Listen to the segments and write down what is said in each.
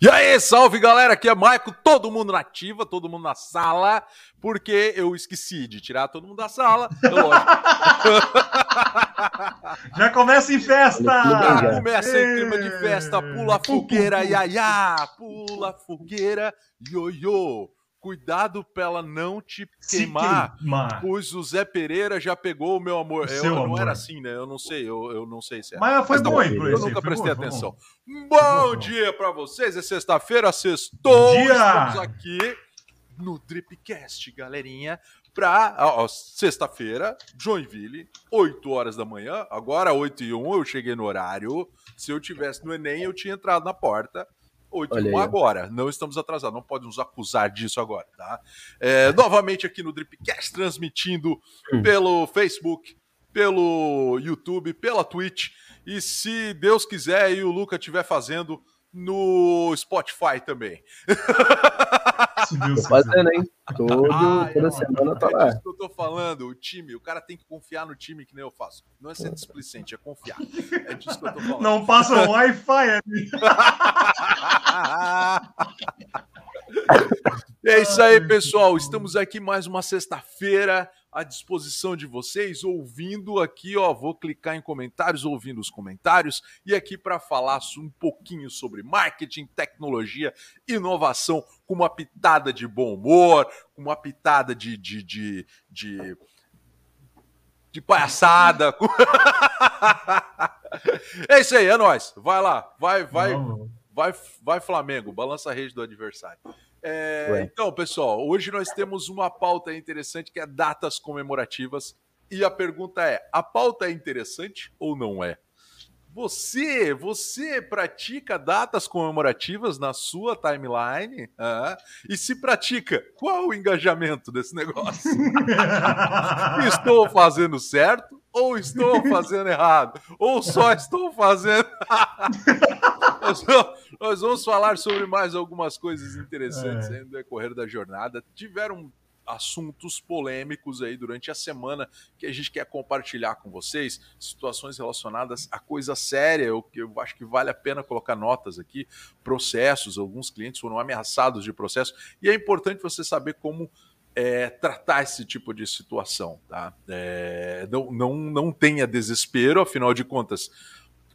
E aí, salve galera, aqui é Maico, todo mundo na ativa, todo mundo na sala, porque eu esqueci de tirar todo mundo da sala. é lógico. Já começa em festa! Já começa em clima de festa, pula a fogueira, iaiá, pula a fogueira, ioiô. Cuidado pra ela não te queimar, queimar. pois o Zé Pereira já pegou o meu amor. O Eu, não amor. era assim, né? Eu não sei, eu, eu não sei se é. Mas foi bom, eu aí, nunca prestei bom, atenção. bom. Dia pra vocês, é sexta-feira, sextou. Dia. Estamos aqui no Dripcast, galerinha, pra sexta-feira, Joinville, 8 horas da manhã. Agora, 8 e 1, eu cheguei no horário. Se eu tivesse no Enem, eu tinha entrado na porta. 8 Olha e aí, 1 ó. agora, não estamos atrasados, não pode nos acusar disso agora, tá? É, novamente aqui no Dripcast, transmitindo Hum. pelo Facebook, pelo YouTube, pela Twitch. E se Deus quiser e o Luca estiver fazendo no Spotify também. Tô fazendo, hein? Todo, Ah, toda é, semana tá É lá. disso que eu tô falando, o time, o cara tem que confiar no time que nem eu faço. Não é ser displicente, é confiar. É disso que eu tô falando. Não passa o Wi-Fi ali. É isso aí, pessoal. Estamos aqui mais uma sexta-feira à disposição de vocês, ouvindo aqui, ó. Vou clicar em comentários, ouvindo os comentários, e aqui para falar um pouquinho sobre marketing, tecnologia, inovação, com uma pitada de bom humor, com uma pitada de. de, de, de de palhaçada. é isso aí, é nóis. Vai lá, vai, vai, Não, Vai, vai Flamengo, balança a rede do adversário. É, então, pessoal, hoje nós temos uma pauta interessante que é datas comemorativas. E a pergunta é: a pauta é interessante ou não é? Você, você pratica datas comemorativas na sua timeline? Ah, e se pratica, qual o engajamento desse negócio? estou fazendo certo ou estou fazendo errado? Ou só estou fazendo. nós, vamos, falar sobre mais algumas coisas interessantes É. aí no decorrer da jornada. Tiveram assuntos polêmicos aí durante a semana que a gente quer compartilhar com vocês, situações relacionadas a coisa séria, eu, eu acho que vale a pena colocar notas aqui, processos, alguns clientes foram ameaçados de processo, e é importante você saber como é, tratar esse tipo de situação, tá? É, não, não, não tenha desespero, afinal de contas,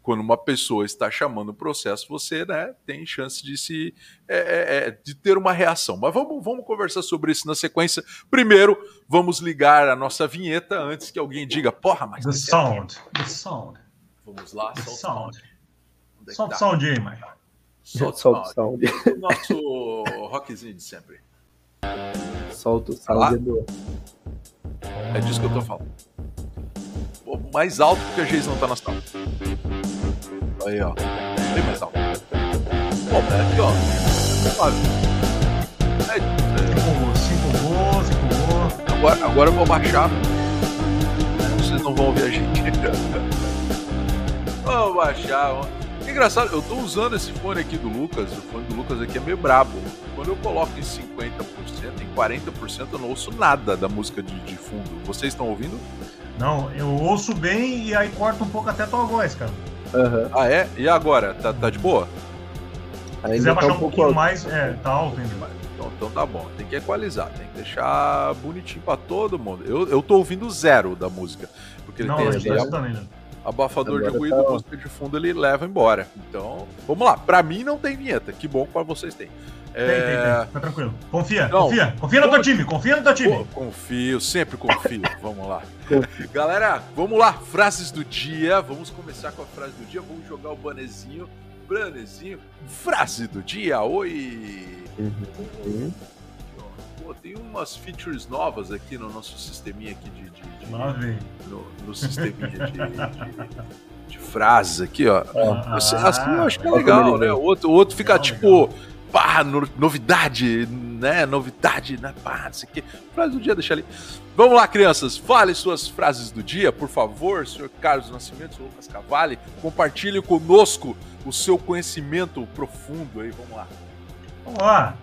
quando uma pessoa está chamando o processo, você né, tem chance de se é, é, é, de ter uma reação. Mas vamos, vamos conversar sobre isso na sequência. Primeiro, vamos ligar a nossa vinheta antes que alguém diga, porra, mas The você- sound. The sound. Vamos lá, The solta o sound. sound. Onde é Solta tá? o sound aí, mãe. Solta o o sound. sound. Nosso rockzinho de sempre. Solta o Lá? sound. É disso que eu tô falando. Pô, mais alto porque a Geis não tá na sala. Aí, ó. Bem mais alto. Pô, mas aqui, ó. Sabe? É, Se empolgou, se é, agora, agora eu vou baixar. Vocês não vão ouvir a gente. Vou baixar. Engraçado, eu tô usando esse fone aqui do Lucas. O fone do Lucas aqui é meio brabo. Quando eu coloco em 50%, em 40%, eu não ouço nada da música de, de fundo. Vocês estão ouvindo? Não, eu ouço bem e aí corta um pouco até tua voz, cara. Aham. Ah, é? E agora? Tá, tá de boa? Se quiser tá baixar um um pouco pouquinho alto. mais, é, tá alto ainda. Então, então tá bom. Tem que equalizar, tem que deixar bonitinho pra todo mundo. Eu, eu tô ouvindo zero da música. Porque ele Não, tem gente tá abafador de Agora ruído, tá- música de fundo, ele leva embora. Então, vamos lá. Pra mim não tem vinheta. Que bom que pra vocês tem. Tem, tem, É, tem. Fica tranquilo. Confia, Não. confia. Confia no teu time, confia no teu time. Confio, sempre confio. vamos lá. Galera, vamos lá. Frases do dia. Vamos começar com a frase do dia. Vamos jogar o banezinho. Banezinho. Frase do dia. Oi. Uhum. Pô, tem umas features novas aqui no nosso sisteminha aqui de, de- de- no, no sisteminha de, de- de frases aqui, ó. Ah, Assim, eu acho que é olha legal, né? O outro, o outro fica Legal, tipo, pá, no- novidade, né? Novidade, né? Pá, não sei o quê. Frase do dia, deixa ali. Vamos lá, crianças, fale suas frases do dia, por favor, senhor Carlos Nascimento, senhor Lucas Cavalli. Compartilhe conosco o seu conhecimento profundo aí, vamos lá. Vamos lá.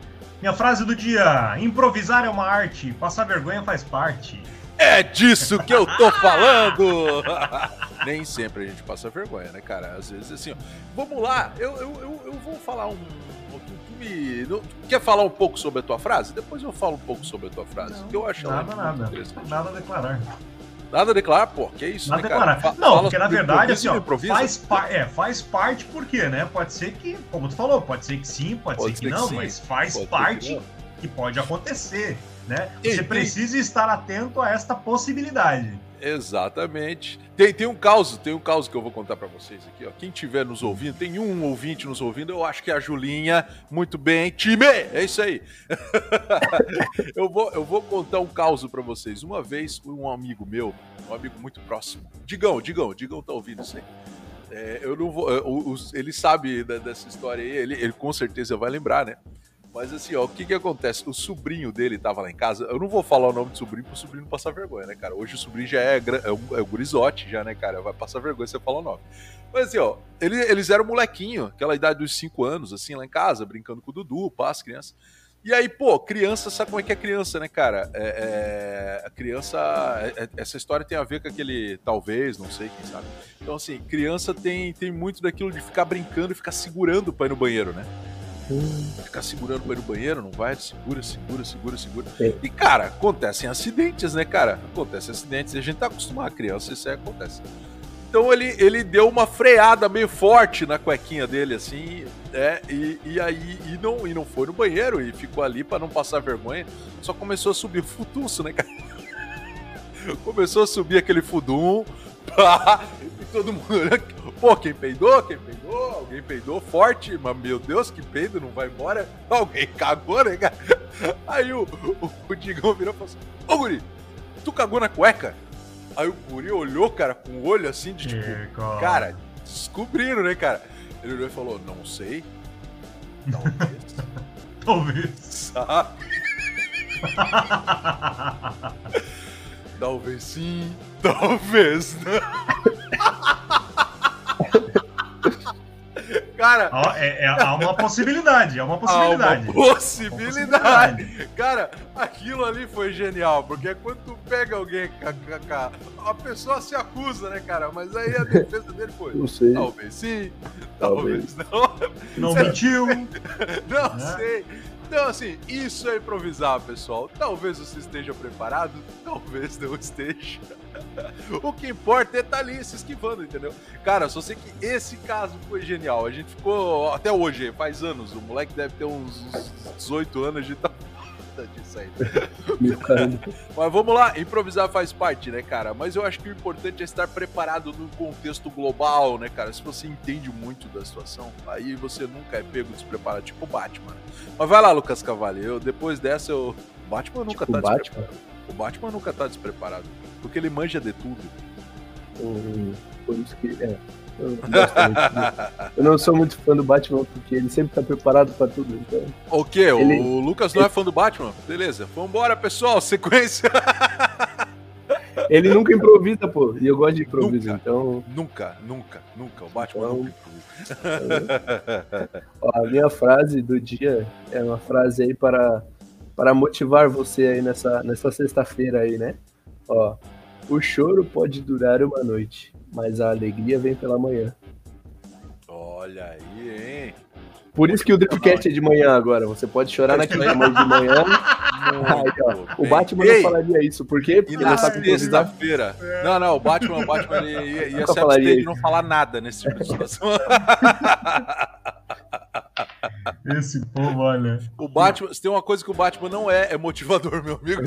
Minha frase do dia: improvisar é uma arte, passar vergonha faz parte. É disso que eu tô falando! Nem sempre a gente passa vergonha, né, cara? Às vezes assim, ó, vamos lá, eu, eu, eu, eu vou falar um. Tu, me, quer falar um pouco sobre a tua frase? Depois eu falo um pouco sobre a tua frase. Não, que eu acho nada, nada. Nada a declarar. Nada a declarar, pô, que isso, Nada né, declarar. Fa não, porque na verdade, assim, ó, faz, é, faz parte por quê, né? Pode ser que, como tu falou, pode ser que sim, pode, pode ser que não, que mas faz pode parte que, que, pode acontecer, né? Você precisa estar atento a esta possibilidade. Exatamente. Tem, tem um caso, tem um caso que eu vou contar para vocês aqui, ó. Quem estiver nos ouvindo, tem um ouvinte nos ouvindo, eu acho que é a Julinha. Muito bem, time! É isso aí. eu, vou, eu vou contar um caso para vocês. Uma vez, um amigo meu, um amigo muito próximo. Digão, Digão, Digão tá ouvindo isso aí. É, eu não vou. Eu, ele sabe dessa história aí, ele, ele com certeza vai lembrar, né? Mas assim, ó, o que que acontece? O sobrinho dele tava lá em casa. Eu não vou falar o nome do sobrinho pro sobrinho não passar vergonha, né, cara? Hoje o sobrinho já é, é, o, é o gurizote, já, né, cara? Vai passar vergonha se você falar o nome. Mas assim, ó, ele, eles eram molequinho, aquela idade dos 5 anos, assim, lá em casa, brincando com o Dudu, pá, as crianças. E aí, pô, criança, sabe como é que é criança, né, cara? É, é, a criança. É, é essa história tem a ver com aquele. Talvez, não sei, quem sabe. Então, assim, criança tem, tem muito daquilo de ficar brincando e ficar segurando pra ir no banheiro, né? Ficar segurando para ir no banheiro, não vai, segura, segura, segura, segura. É. E, cara, acontecem acidentes, né, cara? Acontecem acidentes. A gente tá acostumado a criança, isso aí acontece. Então ele, ele deu uma freada meio forte na cuequinha dele, assim, é, e, e aí e não, e não foi no banheiro e ficou ali para não passar vergonha. Só começou a subir o futuço, né, cara? começou a subir aquele fudum, pá, e todo mundo olhando. Pô, quem peidou? Quem peidou? Alguém peidou forte, mas meu Deus, que peido, não vai embora? Alguém cagou, né, cara? Aí o, o, o Digão virou e falou assim: Ô, Guri, tu cagou na cueca? Aí o Guri olhou, cara, com o olho assim de tipo, cara, descobriram, né, cara? Ele olhou e falou: Não sei. Talvez. Talvez. Sabe? talvez sim, talvez não. Cara. É, é, há uma possibilidade, é uma possibilidade. Há uma possibilidade. Cara, aquilo ali foi genial, porque quando tu pega alguém, a pessoa se acusa, né, cara? Mas aí a defesa dele foi. Não sei. Talvez sim, talvez, talvez não. Não mentiu. não é. sei. Então, assim, isso é improvisar, pessoal. Talvez você esteja preparado, talvez não esteja. o que importa é estar tá ali se esquivando, entendeu? Cara, só sei que esse caso foi genial. A gente ficou até hoje, faz anos. O moleque deve ter uns, uns 18 anos, a gente tá disso aí. Mas vamos lá, improvisar faz parte, né, cara? Mas eu acho que o importante é estar preparado no contexto global, né, cara? Se você entende muito da situação, aí você nunca é pego despreparado, tipo o Batman. Mas vai lá, Lucas Cavalli. Eu, depois dessa, eu. O Batman nunca tipo tá Batman? despreparado. O Batman nunca tá despreparado. Porque ele manja de tudo. Hum, por isso que. É. Eu, eu não sou muito fã do Batman porque ele sempre tá preparado pra tudo. Então... O quê? Ele... O Lucas não é fã do Batman? Beleza. Vambora, pessoal. Sequência. Ele nunca improvisa, pô. E eu gosto de improviso, nunca, então. Nunca, nunca, nunca. O Batman então... nunca improvisa. Ó, a minha frase do dia é uma frase aí para, para motivar você aí nessa, nessa sexta-feira aí, né? Ó, o choro pode durar uma noite, mas a alegria vem pela manhã. Olha aí, hein? Por isso que o Dripcast é de manhã agora. Você pode chorar na cama de manhã. Aí, o Batman Ei, não falaria isso. Por quê? Porque e na sexta-feira. Não, não, o Batman, o Batman ele ia, ia se abster de não falar nada nesse tipo de situação. Esse povo, olha. O Batman, se tem uma coisa que o Batman não é, é motivador, meu amigo.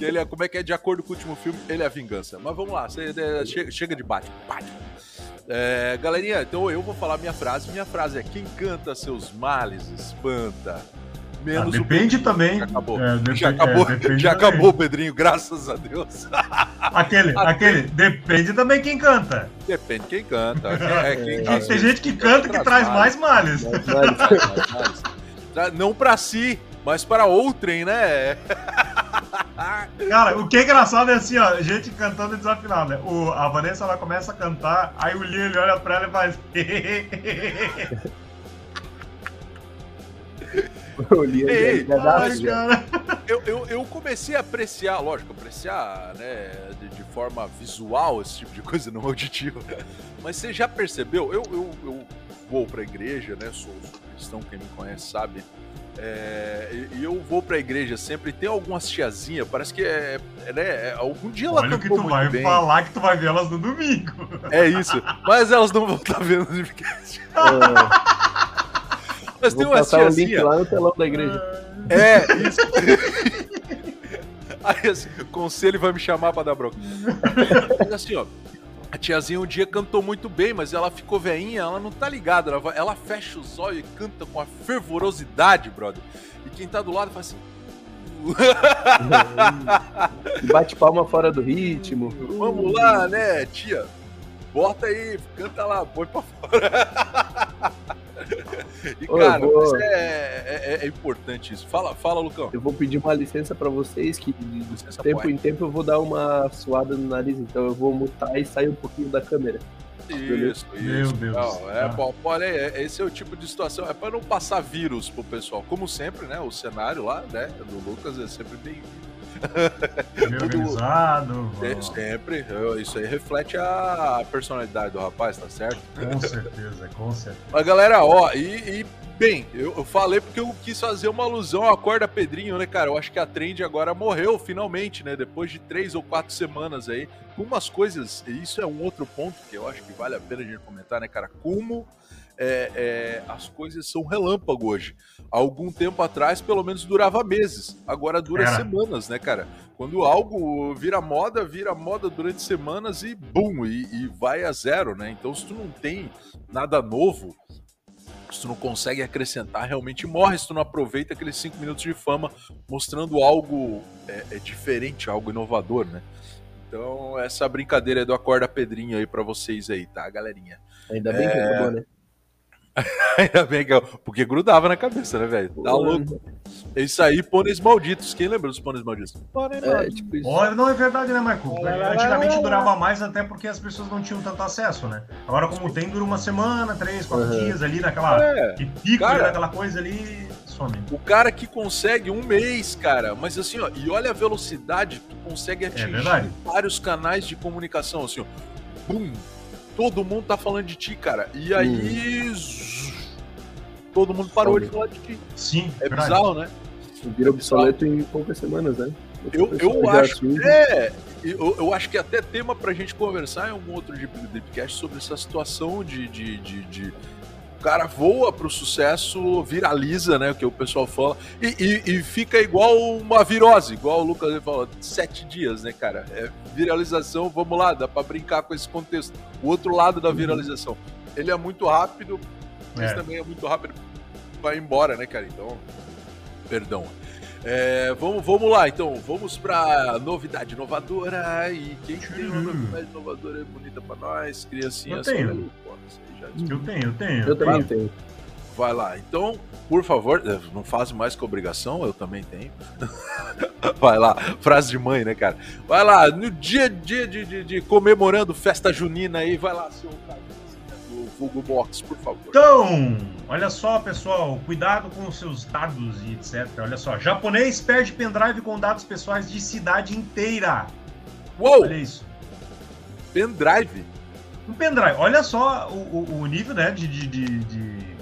ele é, como é que é de acordo com o último filme, ele é a vingança. Mas vamos lá, você, é, chega, chega de Batman. Batman. É, galerinha, então eu vou falar minha frase. Minha frase é: quem canta seus males espanta. Menos ah, depende também. Já acabou. É, depende, já acabou, é, já acabou Pedrinho, graças a Deus. Aquele, aquele, depende também quem canta. Depende quem canta. É, quem, tem, tem gente que canta que traz mais males. Mais males. Não para si, mas para outrem, né? Cara, o que é engraçado é assim, ó, gente cantando desafinado, né? O, a Vanessa ela começa a cantar, aí o Lee ele olha pra ela e faz. Eu li Ei, ai, cara. Eu, eu, eu, comecei a apreciar, lógico, apreciar né, de, de, forma visual esse tipo de coisa, não auditiva. Mas você já percebeu? Eu, eu, eu vou pra igreja, né? Sou, sou cristão, quem me conhece sabe. É, e eu vou pra igreja sempre, tem algumas tiazinhas, parece que é, é, né, é algum dia ela Olha que tu vai bem. falar que tu vai ver elas no domingo. É isso, mas elas não vão estar vendo no podcast. É. Mas tem umas. Um link lá no telão da igreja. É, isso. Aí assim, o conselho vai me chamar pra dar bronca. Mas assim, ó, a tiazinha um dia cantou muito bem, mas ela ficou veinha, ela não tá ligada. Ela, ela fecha os olhos e canta com a fervorosidade, brother. E quem tá do lado faz assim. Bate palma fora do ritmo. Vamos lá, né, tia? Bota aí, canta lá, põe pra fora. E, cara, vou... é, é, é, importante isso. Fala, fala, Lucão. Eu vou pedir uma licença para vocês, que de licença tempo pode. em tempo eu vou dar uma suada no nariz, então eu vou mutar e sair um pouquinho da câmera. Isso, isso. Meu Deus. Não, é, ah. bom, olha aí, esse é o tipo de situação. É para não passar vírus pro pessoal. Como sempre, né? O cenário lá, né? Do Lucas é sempre bem-vindo. Bem organizado. É, sempre. Isso aí reflete a personalidade do rapaz, tá certo? Com certeza, com certeza. Mas galera, ó, e, e bem, eu, eu, falei porque eu quis fazer uma alusão ao Acorda Pedrinho, né, cara? Eu acho que a trend agora morreu finalmente, né? Depois de três ou quatro semanas aí. Com umas coisas, e isso é um outro ponto que eu acho que vale a pena a gente comentar, né, cara? Como é, é, as coisas são relâmpago hoje. Há algum tempo atrás, pelo menos durava meses. Agora dura é. semanas, né, cara? Quando algo vira moda, vira moda durante semanas e bum, e, e vai a zero, né? Então, se tu não tem nada novo, se tu não consegue acrescentar, realmente morre se tu não aproveita aqueles cinco minutos de fama mostrando algo é, é diferente, algo inovador, né? Então, essa brincadeira do Acorda Pedrinho aí para vocês aí, tá, galerinha? Ainda bem que é, né? Ainda bem que eu... Porque grudava na cabeça, né, velho? Tá louco. É isso aí, pôneis malditos. Quem lembra dos pôneis malditos? Pôneis é, tipo isso. não é verdade, né, Marco? Antigamente durava mais até porque as pessoas não tinham tanto acesso, né? Agora, como tem, dura uma semana, três, quatro uhum. dias ali naquela. É. pico, cara, naquela coisa ali. Some. O cara que consegue um mês, cara, mas assim, ó, e olha a velocidade, tu consegue é atingir é vários canais de comunicação, assim, ó. Bum, todo mundo tá falando de ti, cara. E aí. Hum. Todo mundo parou de falar de ti. Sim. É verdade. bizarro, né? Vira obsoleto em poucas semanas, né? Eu, eu acho que é, eu, eu, acho que até tema pra gente conversar em algum outro tipo de podcast sobre essa situação de, de, de, de cara voa pro sucesso, viraliza, né? O que o pessoal fala, e, e, e fica igual uma virose, igual o Lucas falou, sete dias, né, cara? É viralização, vamos lá, dá pra brincar com esse contexto. O outro lado da uhum. viralização. Ele é muito rápido, mas é. também é muito rápido, vai embora, né, cara? Então, perdão. É, vamos, vamos lá, então, vamos pra novidade inovadora. E quem tem uma novidade inovadora é bonita pra nós, criancinhas. Eu tenho. Eu tenho, eu tenho. Eu também tenho. Vai lá. Então, por favor, eh, não faz mais que obrigação, eu também tenho. Vai lá, frase de mãe, né, cara? Vai lá, no dia, dia de, de, de comemorando festa junina aí, vai lá, seu do Google Box, por favor. Então, olha só, pessoal, cuidado com os seus dados e etc. Olha só, japonês perde pendrive com dados pessoais de cidade inteira. Uou! Olha isso. Pendrive? Um pendrive. Olha só o, o, nível, né, de, de, de, de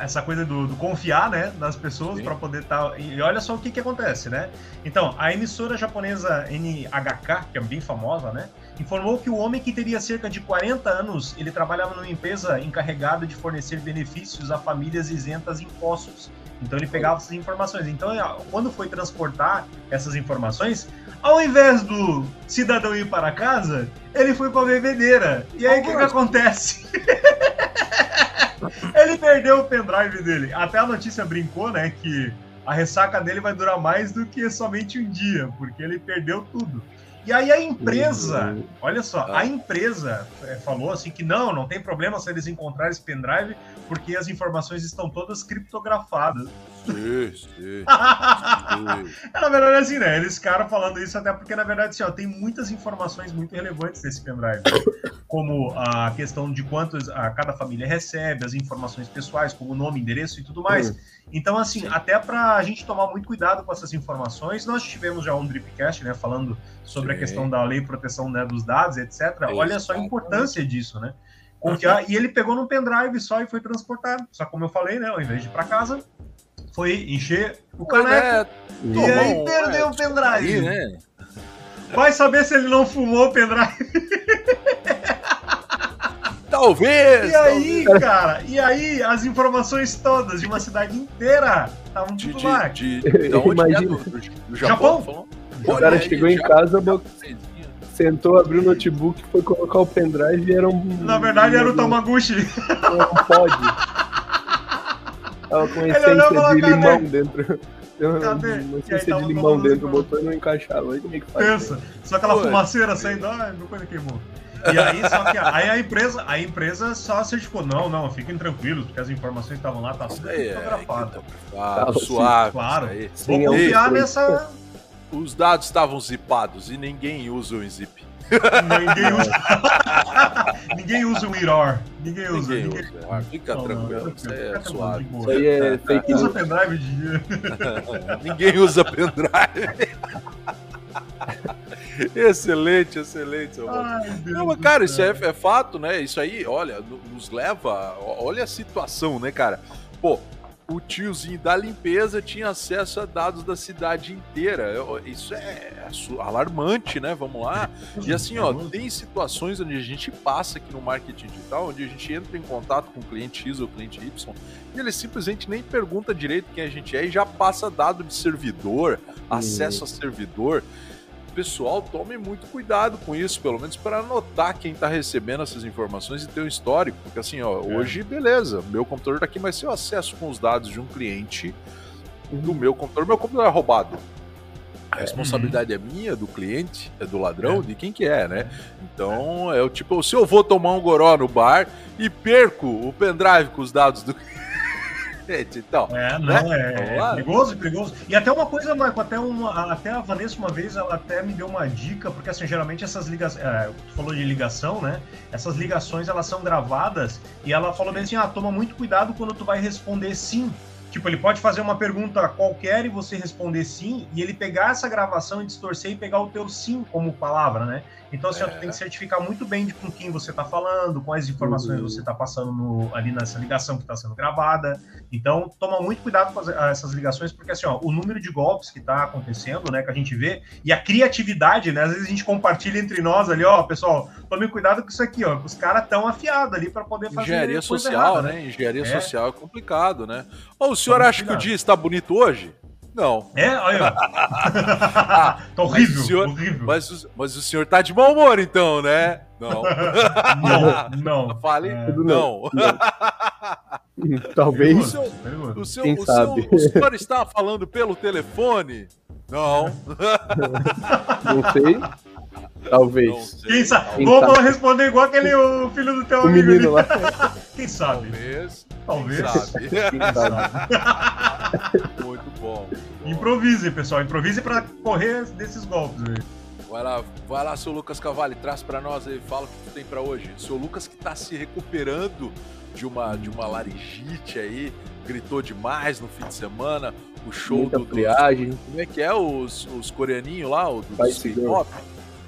essa coisa do, do, confiar, né, nas pessoas para poder estar. Tá... E olha só o que que acontece, né? Então, a emissora japonesa NHK, que é bem famosa, né, informou que o homem que teria cerca de 40 anos, ele trabalhava numa empresa encarregada de fornecer benefícios a famílias isentas de impostos. Então ele pegava essas informações. Então, quando foi transportar essas informações, ao invés do cidadão ir para casa, ele foi para a bebedeira. E aí o que, que acontece? ele perdeu o pendrive dele. Até a notícia brincou, né, que a ressaca dele vai durar mais do que somente um dia, porque ele perdeu tudo. E aí a empresa, uhum. olha só, a empresa é, falou assim que não, não tem problema se eles encontrarem esse pendrive, porque as informações estão todas criptografadas. Sim, sim. é, na verdade, assim, né? Eles ficaram falando isso até porque, na verdade, assim, ó, tem muitas informações muito relevantes nesse pendrive. como a questão de quantos a cada família recebe, as informações pessoais, como nome, endereço e tudo mais. Uhum. Então, assim, Sim. até para a gente tomar muito cuidado com essas informações, nós tivemos já um Dripcast, né, falando sobre Sim. a questão da lei de proteção né, dos dados, etc. Olha só a importância disso, né? Confiar, e ele pegou num pendrive só e foi transportado. Só como eu falei, né, ao invés de ir para casa, foi encher o caneco. É, e aí perdeu é, o pendrive. Aí, né? Vai saber se ele não fumou o pendrive. Talvez! E aí, talvez. cara, e aí as informações todas de uma cidade inteira estavam tudo de, lá. De, de, de onde é? Imagina. É? Do, do Japão? Japão? O cara chegou em casa, sentou, abriu o notebook, foi colocar o pendrive e era um. Na verdade, era o Tamaguchi. Um pod. Tava com essência de limão dentro. Cadê? Uma essência de limão dentro, botou e não encaixava. Aí como é que faz? Pensa, só aquela Pô, fumaceira saindo, ai, meu coisa queimou. E aí, só que aí a empresa, a empresa só certificou, não, não, fiquem tranquilos, porque as informações estavam lá, tá tudo é, fotografado. Tá, tá suave. Claro. Vou confiar nessa. Os dados estavam zipados e ninguém usa o zip. Ninguém usa. ninguém usa o IROR. Ninguém usa. Ninguém, ninguém... usa. Ah, fica não, tranquilo. Não, isso é suave. Isso aí é fake news. Usa pendrive de Ninguém usa pendrive. excelente, excelente. Ai, não, mas, cara, isso é, é, fato, né? Isso aí, olha, nos leva. Olha a situação, né, cara? Pô, o tiozinho da limpeza tinha acesso a dados da cidade inteira. Isso é alarmante, né? Vamos lá. E assim, ó, tem situações onde a gente passa aqui no marketing digital, onde a gente entra em contato com o cliente X ou cliente Y, e ele simplesmente nem pergunta direito quem a gente é e já passa dado de servidor, acesso a servidor pessoal tome muito cuidado com isso, pelo menos para anotar quem está recebendo essas informações e ter um histórico. Porque assim, ó, é. hoje, beleza, meu computador está aqui, mas se eu acesso com os dados de um cliente do meu computador, meu computador é roubado. A responsabilidade uhum. é minha, do cliente, é do ladrão, é. de quem que é, né? Então, é o tipo, se eu vou tomar um goró no bar e perco o pendrive com os dados do cliente, então. É, não, né? é, é perigoso, perigoso. E até uma coisa, Marco, até, uma, até a Vanessa uma vez, ela até me deu uma dica, porque assim, geralmente essas ligações, é, tu falou de ligação, né? Essas ligações, elas são gravadas, e ela falou bem assim, ah, toma muito cuidado quando tu vai responder sim, Tipo, ele pode fazer uma pergunta qualquer e você responder sim, e ele pegar essa gravação e distorcer e pegar o teu sim como palavra, né? Então, assim, é. ó, tu tem que certificar muito bem de com quem você está falando, quais informações uhum. você está passando no, ali nessa ligação que está sendo gravada. Então, toma muito cuidado com as, essas ligações, porque assim, ó, o número de golpes que está acontecendo, né, que a gente vê, e a criatividade, né? Às vezes a gente compartilha entre nós ali, ó, pessoal, tome cuidado com isso aqui, ó. Os caras tão afiados ali para poder fazer. Engenharia social, errada, né? né? Engenharia é. social é complicado, né? O senhor acha que o dia está bonito hoje? Não. É? Olha. ah, tá horrível, mas senhor, horrível. Mas, mas, o senhor tá de mau humor, então, né? Não. não, não. Fale, é, não. não. Talvez. O senhor, o, senhor, o, senhor, o senhor está falando pelo telefone? Não. não sei. Talvez. Quem sabe? Vamos responder igual aquele o filho do teu o amigo. Menino lá. Quem sabe? Talvez. Talvez. Quem sabe? Quem sabe? muito bom. Improvise, pessoal. Improvise para correr desses golpes aí. Vai lá, vai lá, seu Lucas Cavalli, traz para nós aí, fala o que tu tem para hoje. Seu Lucas que tá se recuperando de uma, de uma laringite aí, gritou demais no fim de semana. O show Muita do. Friagem. Como é que é os, os coreaninhos lá, o do, do pop?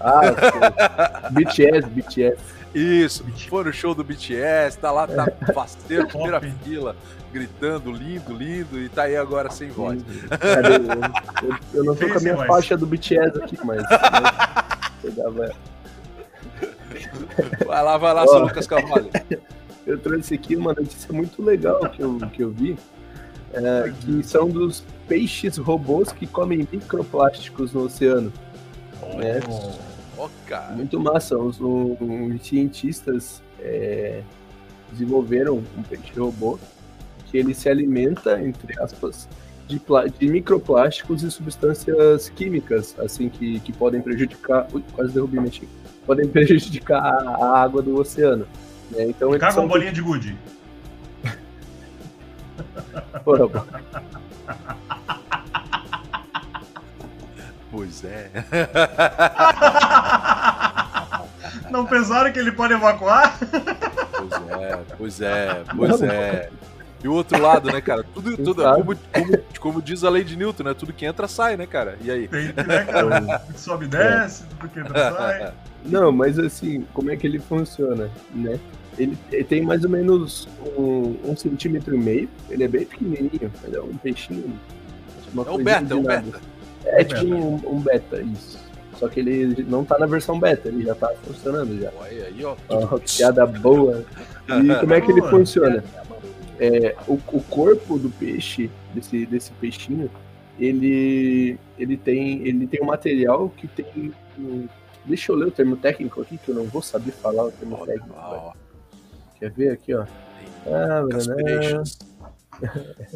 Ah, BTS, BTS. Isso, foi no show do BTS, tá lá, tá faceiro, primeira fila, gritando, lindo, lindo, e tá aí agora sem voz. eu, eu, eu, não tô com a minha faixa do BTS aqui, mas. mas vai lá, vai lá, seu Lucas Cavalho. Eu trouxe aqui uma notícia muito legal que eu, que eu vi, é, que são dos peixes robôs que comem microplásticos no oceano. Né? Oh. Muito massa. Os, os cientistas é, desenvolveram um peixe robô que ele se alimenta, entre aspas, de, de microplásticos e substâncias químicas, assim, que, que podem prejudicar. Ui, quase derrubei minha xícara. Podem prejudicar a, água do oceano. Né? Então, Caga são... uma bolinha de gude. Porra, Pois é. Não pensaram que ele pode evacuar? Pois é, pois é, pois é. E o outro lado, né, cara? Tudo, tudo como, como, como, diz a lei de Newton, né? Tudo que entra sai, né, cara? E aí? Tem, né, cara? Tudo que sobe desce, tudo que entra sai. Não, mas assim, como é que ele funciona, né? Ele, ele tem mais ou menos um, um, centímetro e meio. Ele é bem pequenininho. Ele é um peixinho. é um beta, é um beta. É, é tipo um, um, beta, isso. Só que ele não tá na versão beta, ele já tá funcionando já. Olha aí, ó. Oh, piada boa. E como é que ele funciona? É, o, o corpo do peixe, desse, desse peixinho, ele, ele, tem, ele tem um material que tem. Um, deixa eu ler o termo técnico aqui, que eu não vou saber falar o termo técnico. Quer ver aqui, ó? Ah,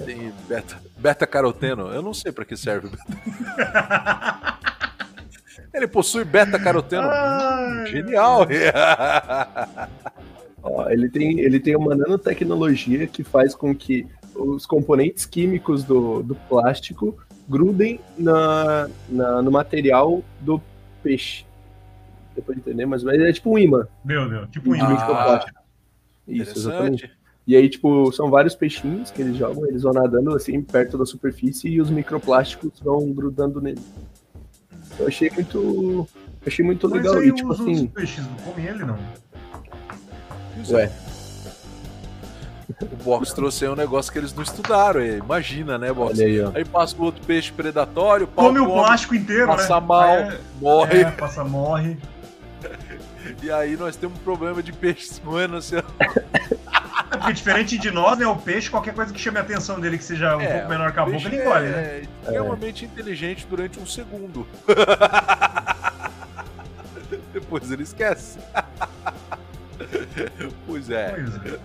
Tem beta, beta caroteno. Eu não sei para que serve. Ele possui beta caroteno. Ai, Genial! Ó, ele, tem, ele tem uma nanotecnologia que faz com que os componentes químicos do, do plástico grudem na, na, no material do peixe. Depois de entender, mas é tipo um imã. Meu Deus, tipo um imã. Ah, Isso, exatamente. E aí, tipo, são vários peixinhos que eles jogam, eles vão nadando assim perto da superfície e os microplásticos vão grudando nele. Eu achei muito. Achei muito Mas legal. E, tipo assim. Os peixes não comem ele, não? Ué. O Box trouxe aí um negócio que eles não estudaram. Aí. Imagina, né, Box? Aí, aí, passa o outro peixe predatório. Come o plástico inteiro, passa né? mal, é, morre. É, passa, morre. E aí nós temos um problema de peixes moendo assim. É porque diferente de nós, né? O peixe, qualquer coisa que chame a atenção dele que seja um é, pouco menor que a boca, ele engole, né? É extremamente é. inteligente durante um segundo. Depois ele esquece. pois é. Pois é.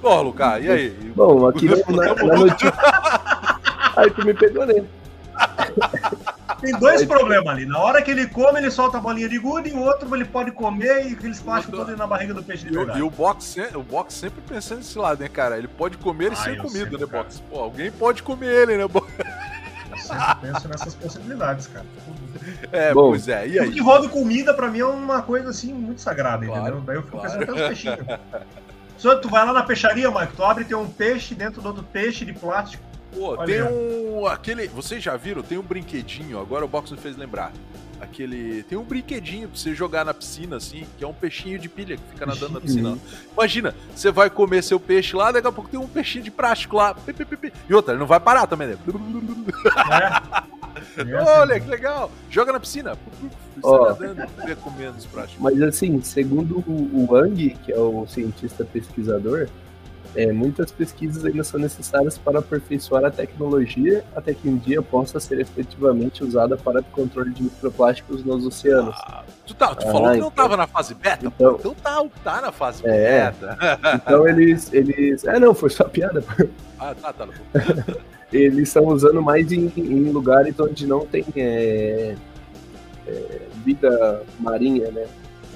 Bom, Lucas, e aí? Bom, aqui na, na notícia. Aí tu me pegou, né? Tem dois problemas ali. Na hora que ele come, ele solta a bolinha de gude, e o outro ele pode comer e aqueles plásticos todos na barriga do peixe de verdade. E, o box, o box sempre pensando nesse lado, né, cara? Ele pode comer e ah, ser comido, né, cara. box? Pô, alguém pode comer ele, né, box? Eu sempre penso nessas possibilidades, cara. É, Bom, pois é. E aí? Tudo que envolve comida, pra mim, é uma coisa assim muito sagrada, claro, entendeu? Daí eu fico claro. pensando até os peixinhos. Só tu vai lá na peixaria, Mike, tu abre e tem um peixe dentro do outro peixe de plástico Pô, Olha. tem um. aquele. Vocês já viram? Tem um brinquedinho, agora o box me fez lembrar. Aquele. Tem um brinquedinho pra você jogar na piscina, assim, que é um peixinho de pilha que fica nadando na piscina. Imagina, você vai comer seu peixe lá, daqui a pouco tem um peixinho de plástico lá. E outra, ele não vai parar também, né? É. Olha, que legal! Joga na piscina. Oh, nadando, comendo os plásticos. Mas assim, segundo o Wang, que é o cientista pesquisador, é, muitas pesquisas ainda são necessárias para aperfeiçoar a tecnologia até que um dia possa ser efetivamente usada para o controle de microplásticos nos oceanos. Ah, tu, tá, tu ah, falou que não estava então, na fase beta? Então, então tá, tá na fase é, beta. Então eles, eles. É, não, foi só piada. Ah, tá, tá. eles estão usando mais em, em, lugares onde não tem é, é, vida marinha, né?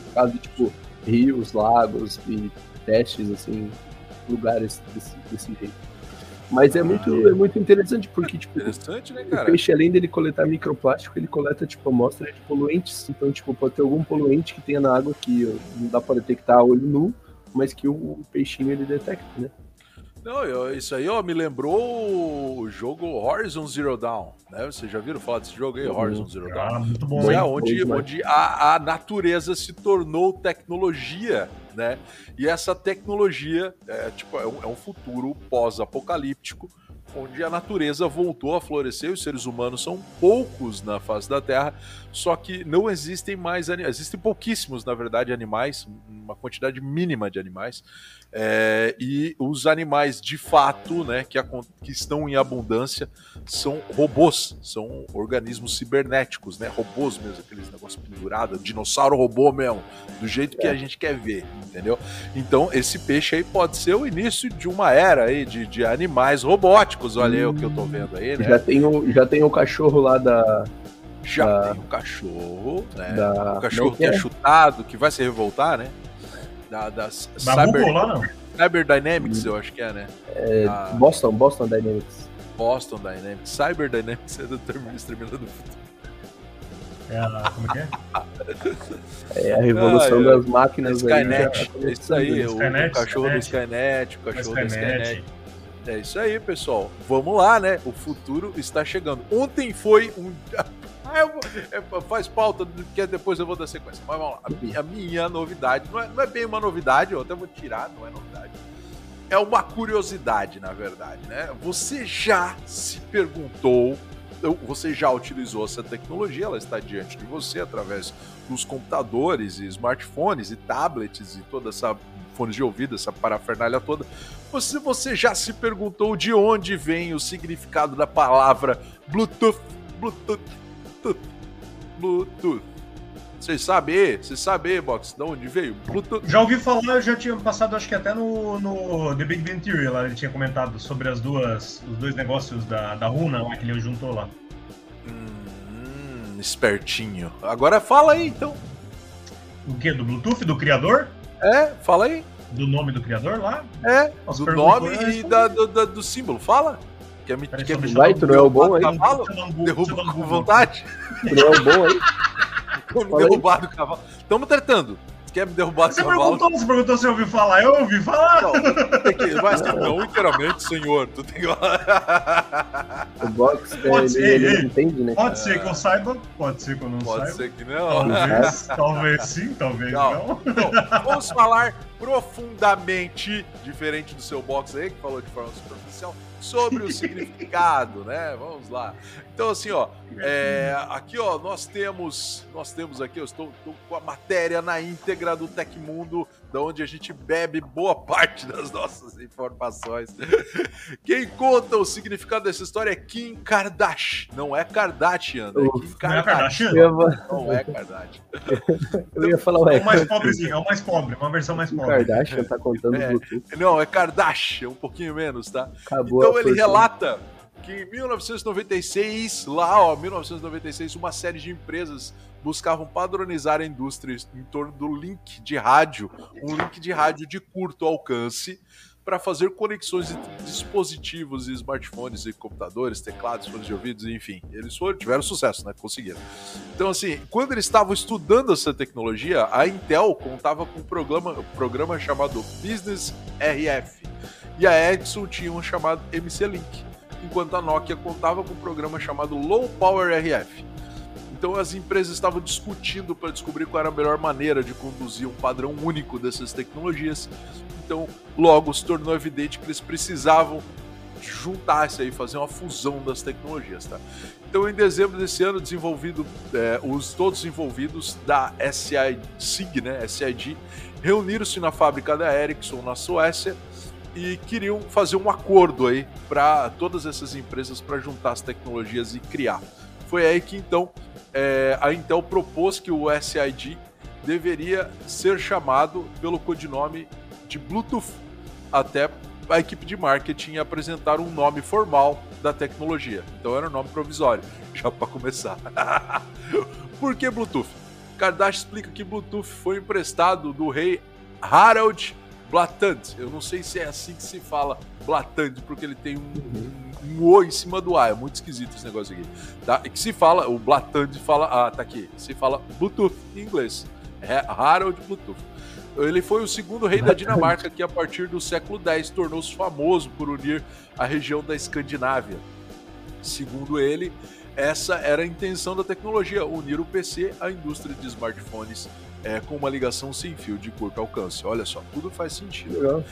No caso de tipo rios, lagos e testes assim lugares desse, desse jeito. Mas é ah, muito, é. é muito interessante, porque, tipo, interessante, né, cara? o peixe, além dele coletar microplástico, ele coleta, tipo, amostra de poluentes. Então, tipo, pode ter algum poluente que tenha na água que não dá para detectar a olho nu, mas que o peixinho ele detecta, né? Não, eu, isso aí ó, me lembrou o jogo Horizon Zero Dawn, né? Vocês já viram falar desse jogo aí, uhum. Horizon Zero Dawn? Ah, muito bom. É, onde, onde a, a natureza se tornou tecnologia né? E essa tecnologia é, tipo, é um, é um futuro pós-apocalíptico, onde a natureza voltou a florescer, os seres humanos são poucos na face da Terra, só que não existem mais existem pouquíssimos, na verdade, animais, uma quantidade mínima de animais, é, e os animais de fato, né, que, que, estão em abundância, são robôs, são organismos cibernéticos, né, robôs mesmo, aqueles negócios pendurados, dinossauro robô mesmo, do jeito que é. a gente quer ver, entendeu? Então, esse peixe aí pode ser o início de uma era aí de, de animais robóticos, olha aí o que eu tô vendo aí, né? Já tem o, já tem o cachorro lá da... Já da, tem o cachorro, né? Da, o cachorro que é, é chutado, que vai se revoltar, né? da, das da Cyber, lá, não? Cyber Dynamics, eu acho que é, né? É, da... Boston, Boston Dynamics. Boston Dynamics. Cyber Dynamics é do Exterminador do Futuro. É a, como que é? É a revolução ah, das máquinas. Skynet. Aí, é isso aí, o, Skynet, o cachorro Skynet. do Skynet, o cachorro do Skynet. É isso aí, pessoal. Vamos lá, né? O futuro está chegando. Ontem foi um. É, faz pauta, que depois eu vou dar sequência. Mas vamos lá. A minha, a minha novidade, não é, não é, bem uma novidade, eu até vou tirar, não é novidade. É uma curiosidade, na verdade, né? Você já se perguntou, você já utilizou essa tecnologia, ela está diante de você através dos computadores e smartphones e tablets e toda essa fones de ouvido, essa parafernália toda. Você, você já se perguntou de onde vem o significado da palavra Bluetooth? Bluetooth. Bluetooth. Vocês sabem? Vocês sabem, Box, de onde veio? Bluetooth. Já ouvi falar, eu já tinha passado, acho que até no, no The Big Bang Theory, lá ele tinha comentado sobre as duas, os dois negócios da, da Runa lá que ele juntou lá. Hum, espertinho. Agora fala aí, então. O que? Do Bluetooth? Do criador? É, fala aí. Do nome do criador lá? É, do nome e da, do, da, do símbolo. Fala. Quer me, quer me Vai, tu não é o bom aí? Cavalo? Derruba com vontade? Tu não é o bom aí? Me derrubar do cavalo? Tamo tratando quer me derrubar você cavalo. Perguntou, você perguntou se eu ouvi falar, eu ouvi falar. Não, tem que, mas não, literalmente, senhor. Tu tem o box, pode ser, ele, ele entende, né? Pode ser que eu saiba, pode ser que eu não pode saiba. Pode ser que não. Talvez, talvez sim, talvez não. não. Então, vamos falar profundamente, diferente do seu box aí, que falou de forma superficial, sobre o significado, né? Vamos lá. Então, assim, ó, é, aqui, ó, nós temos, nós temos aqui, eu estou, estou com a matéria na íntegra do Tecmundo da onde a gente bebe boa parte das nossas informações. Quem conta o significado dessa história é Kim Kardashian. Não é Kardashian, né? Kim Kardashian. Não é Kardashian. Eu ia falar, ué. É o mais pobrezinho, é o mais pobre, uma versão mais pobre. Kardashian tá contando é, Não, é Kardashian, um pouquinho menos, tá? Acabou então ele relata que em 1996, lá ó, 1996, uma série de empresas buscavam padronizar a indústria em torno do link de rádio, um link de rádio de curto alcance para fazer conexões de dispositivos e smartphones e computadores, teclados, fones de ouvidos, enfim. Eles foram, tiveram sucesso, né? Conseguiram. Então, assim, quando eles estavam estudando essa tecnologia, a Intel contava com um programa, um programa chamado Business RF. E a Edison tinha um chamado MC Link, enquanto a Nokia contava com um programa chamado Low Power RF. Então as empresas estavam discutindo para descobrir qual era a melhor maneira de conduzir um padrão único dessas tecnologias. Então, logo se tornou evidente que eles precisavam juntar isso aí, fazer uma fusão das tecnologias, tá? Então, em dezembro desse ano, desenvolvido, é, os todos envolvidos da SIG, né, SID, reuniram-se na fábrica da Ericsson na Suécia e queriam fazer um acordo aí para todas essas empresas para juntar as tecnologias e criar. Foi aí que então é, a Intel propôs que o SID deveria ser chamado pelo codinome de Bluetooth, até a equipe de marketing apresentar um nome formal da tecnologia. Então era um nome provisório, já para começar. Por que Bluetooth? Kardashian explica que Bluetooth foi emprestado do rei Harald Blatant. Eu não sei se é assim que se fala Blatant, porque ele tem um, um um O em cima do A. É muito esquisito esse negócio aqui. Tá? E que se fala, o Blatan fala, ah, tá aqui, se fala Bluetooth em inglês. É Harold Bluetooth. Ele foi o segundo rei da Dinamarca que, a partir do século X, tornou-se famoso por unir a região da Escandinávia. Segundo ele, essa era a intenção da tecnologia, unir o PC à indústria de smartphones é, com uma ligação sem fio de curto alcance. Olha só, tudo faz sentido.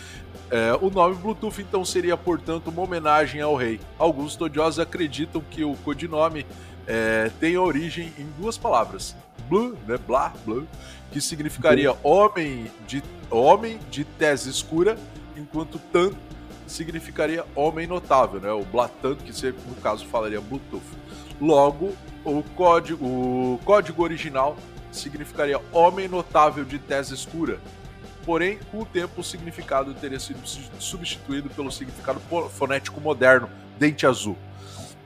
É, o nome Bluetooth então seria, portanto, uma homenagem ao rei. Alguns estudiosos acreditam que o codinome é, tem origem em duas palavras: blue, né, blá, blue, que significaria homem de homem de tese escura, enquanto tan significaria homem notável, né? O Blatan, que no caso falaria Bluetooth. Logo, o código, o código original significaria homem notável de tese escura. Porém, com o tempo, o significado teria sido substituído pelo significado fonético moderno, dente azul.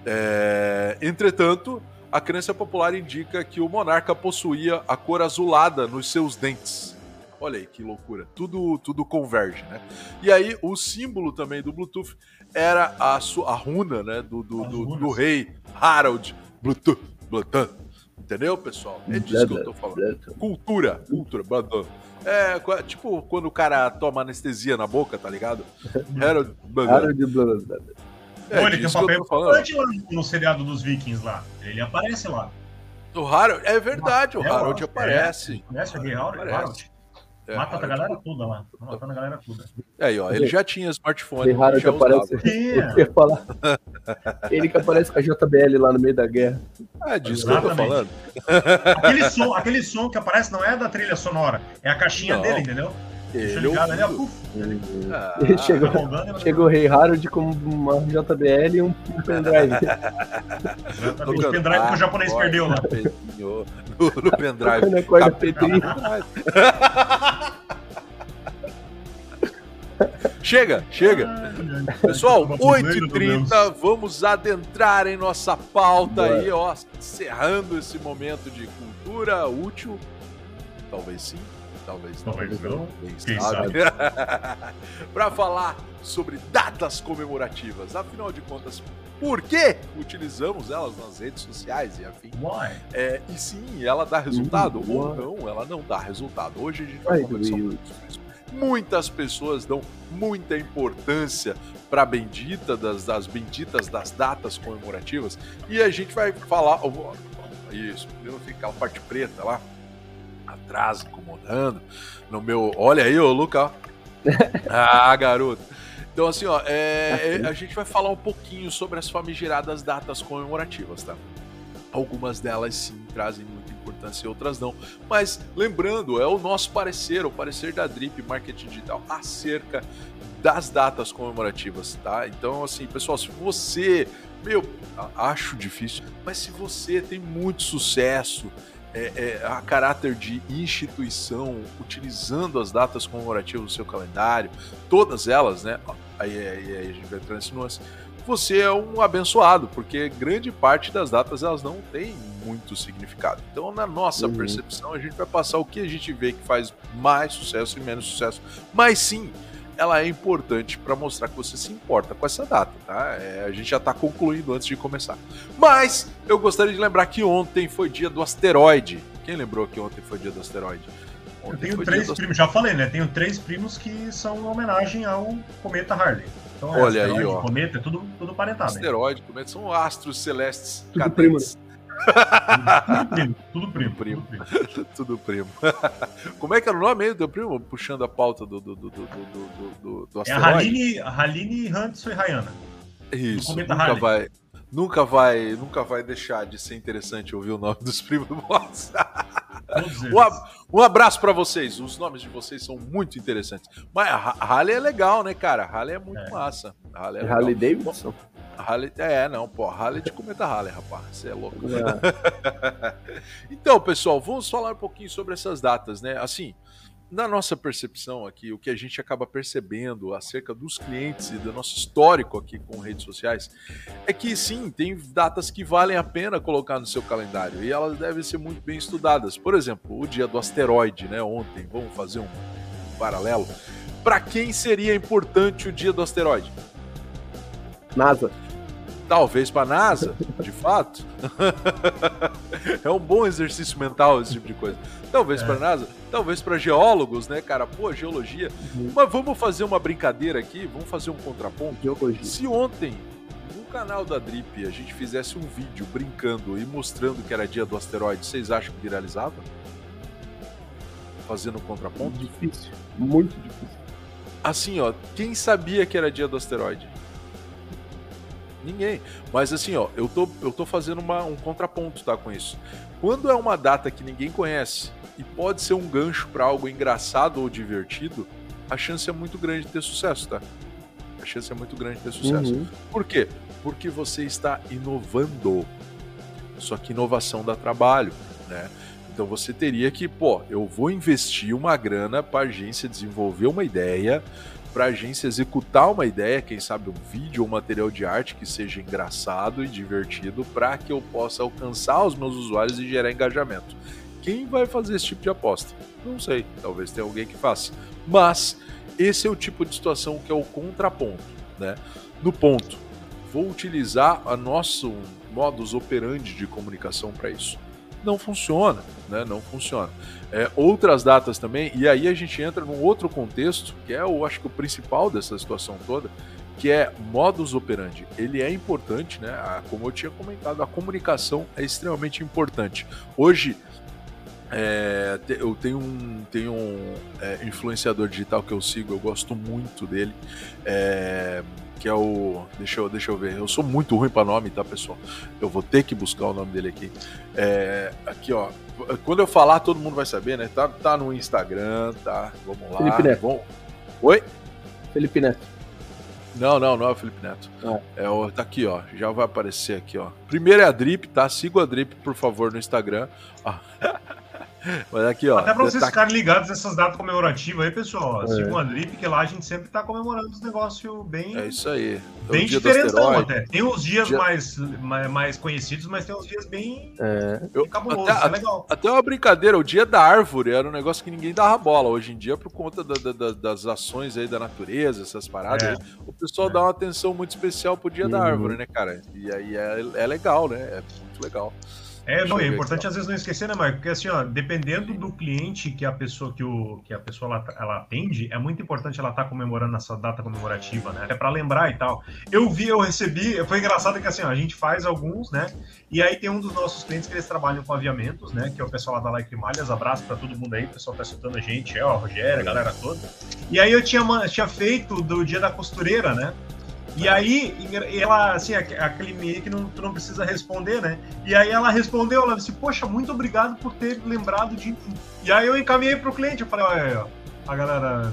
É... Entretanto, a crença popular indica que o monarca possuía a cor azulada nos seus dentes. Olha aí que loucura. Tudo, tudo converge, né? E aí, o símbolo também do Bluetooth era a, a runa né, do, do, do, do rei Harald Bluetooth. Bluetooth Entendeu, pessoal? É disso que eu tô falando. Cultura, cultura, É, tipo quando o cara toma anestesia na boca, tá ligado? Harold Harold é, ele tem um papel importante no seriado dos Vikings lá. Ele aparece lá. O Harold, é verdade, o Harold aparece. É, conhece o Harold? É, Mata a galera toda lá. Tá matando a galera toda. É, aí, ó, ele já tinha smartphone. Rei Harold aparece. Tinha. Falar. ele que aparece com a JBL lá no meio da guerra. É disso Exatamente. que eu tô falando. Aquele som, aquele som que aparece não é da trilha sonora, é a caixinha não. dele, entendeu? Ele ligado ali, ó, ah, chegou, tá chegou o Rei Harold com uma JBL e um, um pendrive. o pendrive que o japonês perdeu lá. No, no pendrive. Na corda Petri. Chega, chega. Pessoal, 8h30, vamos adentrar em nossa pauta aí, ó, encerrando esse momento de cultura útil. Talvez sim talvez não. Talvez não. Quem sabe. para falar sobre datas comemorativas. Afinal de contas, por que utilizamos elas nas redes sociais e afim? Why? É, e sim, ela dá resultado Why? ou não, ela não dá resultado. Hoje a gente vai conversar sobre isso. Muitas pessoas dão muita importância para a bendita das, das benditas das datas comemorativas e a gente vai falar isso, não fica aquela parte preta lá atrás, incomodando. No meu. Olha aí, ô Luca. ah, garoto. Então, assim, ó, é, é, a gente vai falar um pouquinho sobre as famigeradas datas comemorativas, tá? Algumas delas sim trazem importância e outras não. Mas lembrando, é o nosso parecer, o parecer da Drip Marketing Digital acerca das datas comemorativas, tá? Então, assim, pessoal, se você, meu, acho difícil, mas se você tem muito sucesso, é, é, a caráter de instituição, utilizando as datas comemorativas do seu calendário, todas elas, né? Aí, aí, aí a gente vai entrar nesse. Você é um abençoado, porque grande parte das datas elas não têm muito significado. Então, na nossa uhum. percepção, a gente vai passar o que a gente vê que faz mais sucesso e menos sucesso. Mas sim, ela é importante para mostrar que você se importa com essa data, tá? É, a gente já está concluindo antes de começar. Mas eu gostaria de lembrar que ontem foi dia do asteroide. Quem lembrou que ontem foi dia do asteroide? Ontem eu tenho três primos, já falei, né? Tenho três primos que são uma homenagem ao cometa Harley. Então, é, Olha aí, ó. Cometa, é tudo, tudo parentado. Asteroide, cometa, são astros celestes. Tudo primo, tudo primo. Tudo primo. Tudo primo. Como é que era o nome aí do teu primo? Puxando a pauta do, do, do, do, do, do É a Haline, Haline Hanson e Rayana. Isso, nunca vai, nunca vai, nunca vai deixar de ser interessante ouvir o nome dos primos do Boss. Um, um abraço para vocês. Os nomes de vocês são muito interessantes. Mas a Harley é legal, né, cara? A Harley é muito é. massa. Harley, é Harley Davidson? Harley, é, não, pô, Harley de cometa Harley, rapaz, você é louco. É. então, pessoal, vamos falar um pouquinho sobre essas datas, né? Assim, na nossa percepção aqui, o que a gente acaba percebendo acerca dos clientes e do nosso histórico aqui com redes sociais é que sim, tem datas que valem a pena colocar no seu calendário e elas devem ser muito bem estudadas. Por exemplo, o dia do asteroide, né? Ontem, vamos fazer um, paralelo. Para quem seria importante o dia do asteroide? NASA. Talvez para a NASA, de fato. é um bom exercício mental esse tipo de coisa. Talvez é. para a NASA, talvez para geólogos, né, cara? Pô, geologia. Uhum. Mas vamos fazer uma brincadeira aqui, vamos fazer um contraponto. Geologia. Se ontem no canal da Drip a gente fizesse um vídeo brincando e mostrando que era dia do asteroide, vocês acham que viralizava? Fazendo um contraponto? Difícil, muito difícil. Assim, ó, quem sabia que era dia do asteroide? Ninguém. Mas assim, ó, eu tô, eu tô fazendo uma, um contraponto, tá, com isso. Quando é uma data que ninguém conhece e pode ser um gancho para algo engraçado ou divertido, a chance é muito grande de ter sucesso, tá? A chance é muito grande de ter sucesso. Uhum. Por quê? Porque você está inovando. Só que inovação dá trabalho, né? Então você teria que, pô, eu vou investir uma grana para a agência desenvolver uma ideia, para a agência executar uma ideia, quem sabe um vídeo ou material de arte que seja engraçado e divertido para que eu possa alcançar os meus usuários e gerar engajamento. Quem vai fazer esse tipo de aposta? Não sei, talvez tenha alguém que faça. Mas esse é o tipo de situação que é o contraponto, né? No ponto, vou utilizar a nosso modus operandi de comunicação para isso. Não funciona, né? Não funciona. É, outras datas também, e aí a gente entra num outro contexto, que é, eu acho que o principal dessa situação toda, que é modus operandi. Ele é importante, né? Como eu tinha comentado, a comunicação é extremamente importante. Hoje, é, eu tenho um, tenho um é, influenciador digital que eu sigo, eu gosto muito dele, é, que é o. Deixa eu, deixa eu ver, eu sou muito ruim para nome, tá, pessoal? Eu vou ter que buscar o nome dele aqui. É, aqui, ó. Quando eu falar, todo mundo vai saber, né? Tá, tá no Instagram, tá? Vamos lá. Felipe Neto. Bom. Oi? Felipe Neto. Não, não, não é o Felipe Neto. Ah. É o, tá aqui, ó. Já vai aparecer aqui, ó. Primeiro é a Drip, tá? Siga a Drip, por favor, no Instagram. Mas aqui, ó. Até pra vocês tá... ficarem ligados nessas datas comemorativas aí, pessoal. É. Siga a Drip, que lá a gente sempre tá comemorando os negócios bem. É isso aí. Então, bem diferentão até. Tem os dias dia... mais, mais, conhecidos, mas tem os dias bem. É. Eu, cabulosos, até, é legal. Até uma brincadeira, o dia da árvore era um negócio que ninguém dava bola. Hoje em dia, por conta da, da, das ações aí da natureza, essas paradas, é. aí, o pessoal é. dá uma atenção muito especial pro dia uhum. da árvore, né, cara? E aí é, é legal, né? É muito legal. É, não, é importante às vezes não esquecer, né, Marco? Porque assim, ó, dependendo do cliente que a pessoa que, o, que a pessoa ela, ela atende, é muito importante ela estar tá comemorando essa data comemorativa, né? Até para lembrar e tal. Eu vi, eu recebi, foi engraçado que assim, ó, a gente faz alguns, né? E aí tem um dos nossos clientes que eles trabalham com aviamentos, né? Que é o pessoal lá da Like Malhas. Abraço para todo mundo aí, o pessoal tá escutando a gente, é, ó, a Rogério, a galera toda. E aí eu tinha, tinha feito do dia da costureira, né? E aí, ela, assim, aquele e-mail que não, tu não precisa responder, né? E aí ela respondeu, ela disse, poxa, muito obrigado por ter lembrado de mim. E aí eu encaminhei pro cliente, eu falei, olha, a galera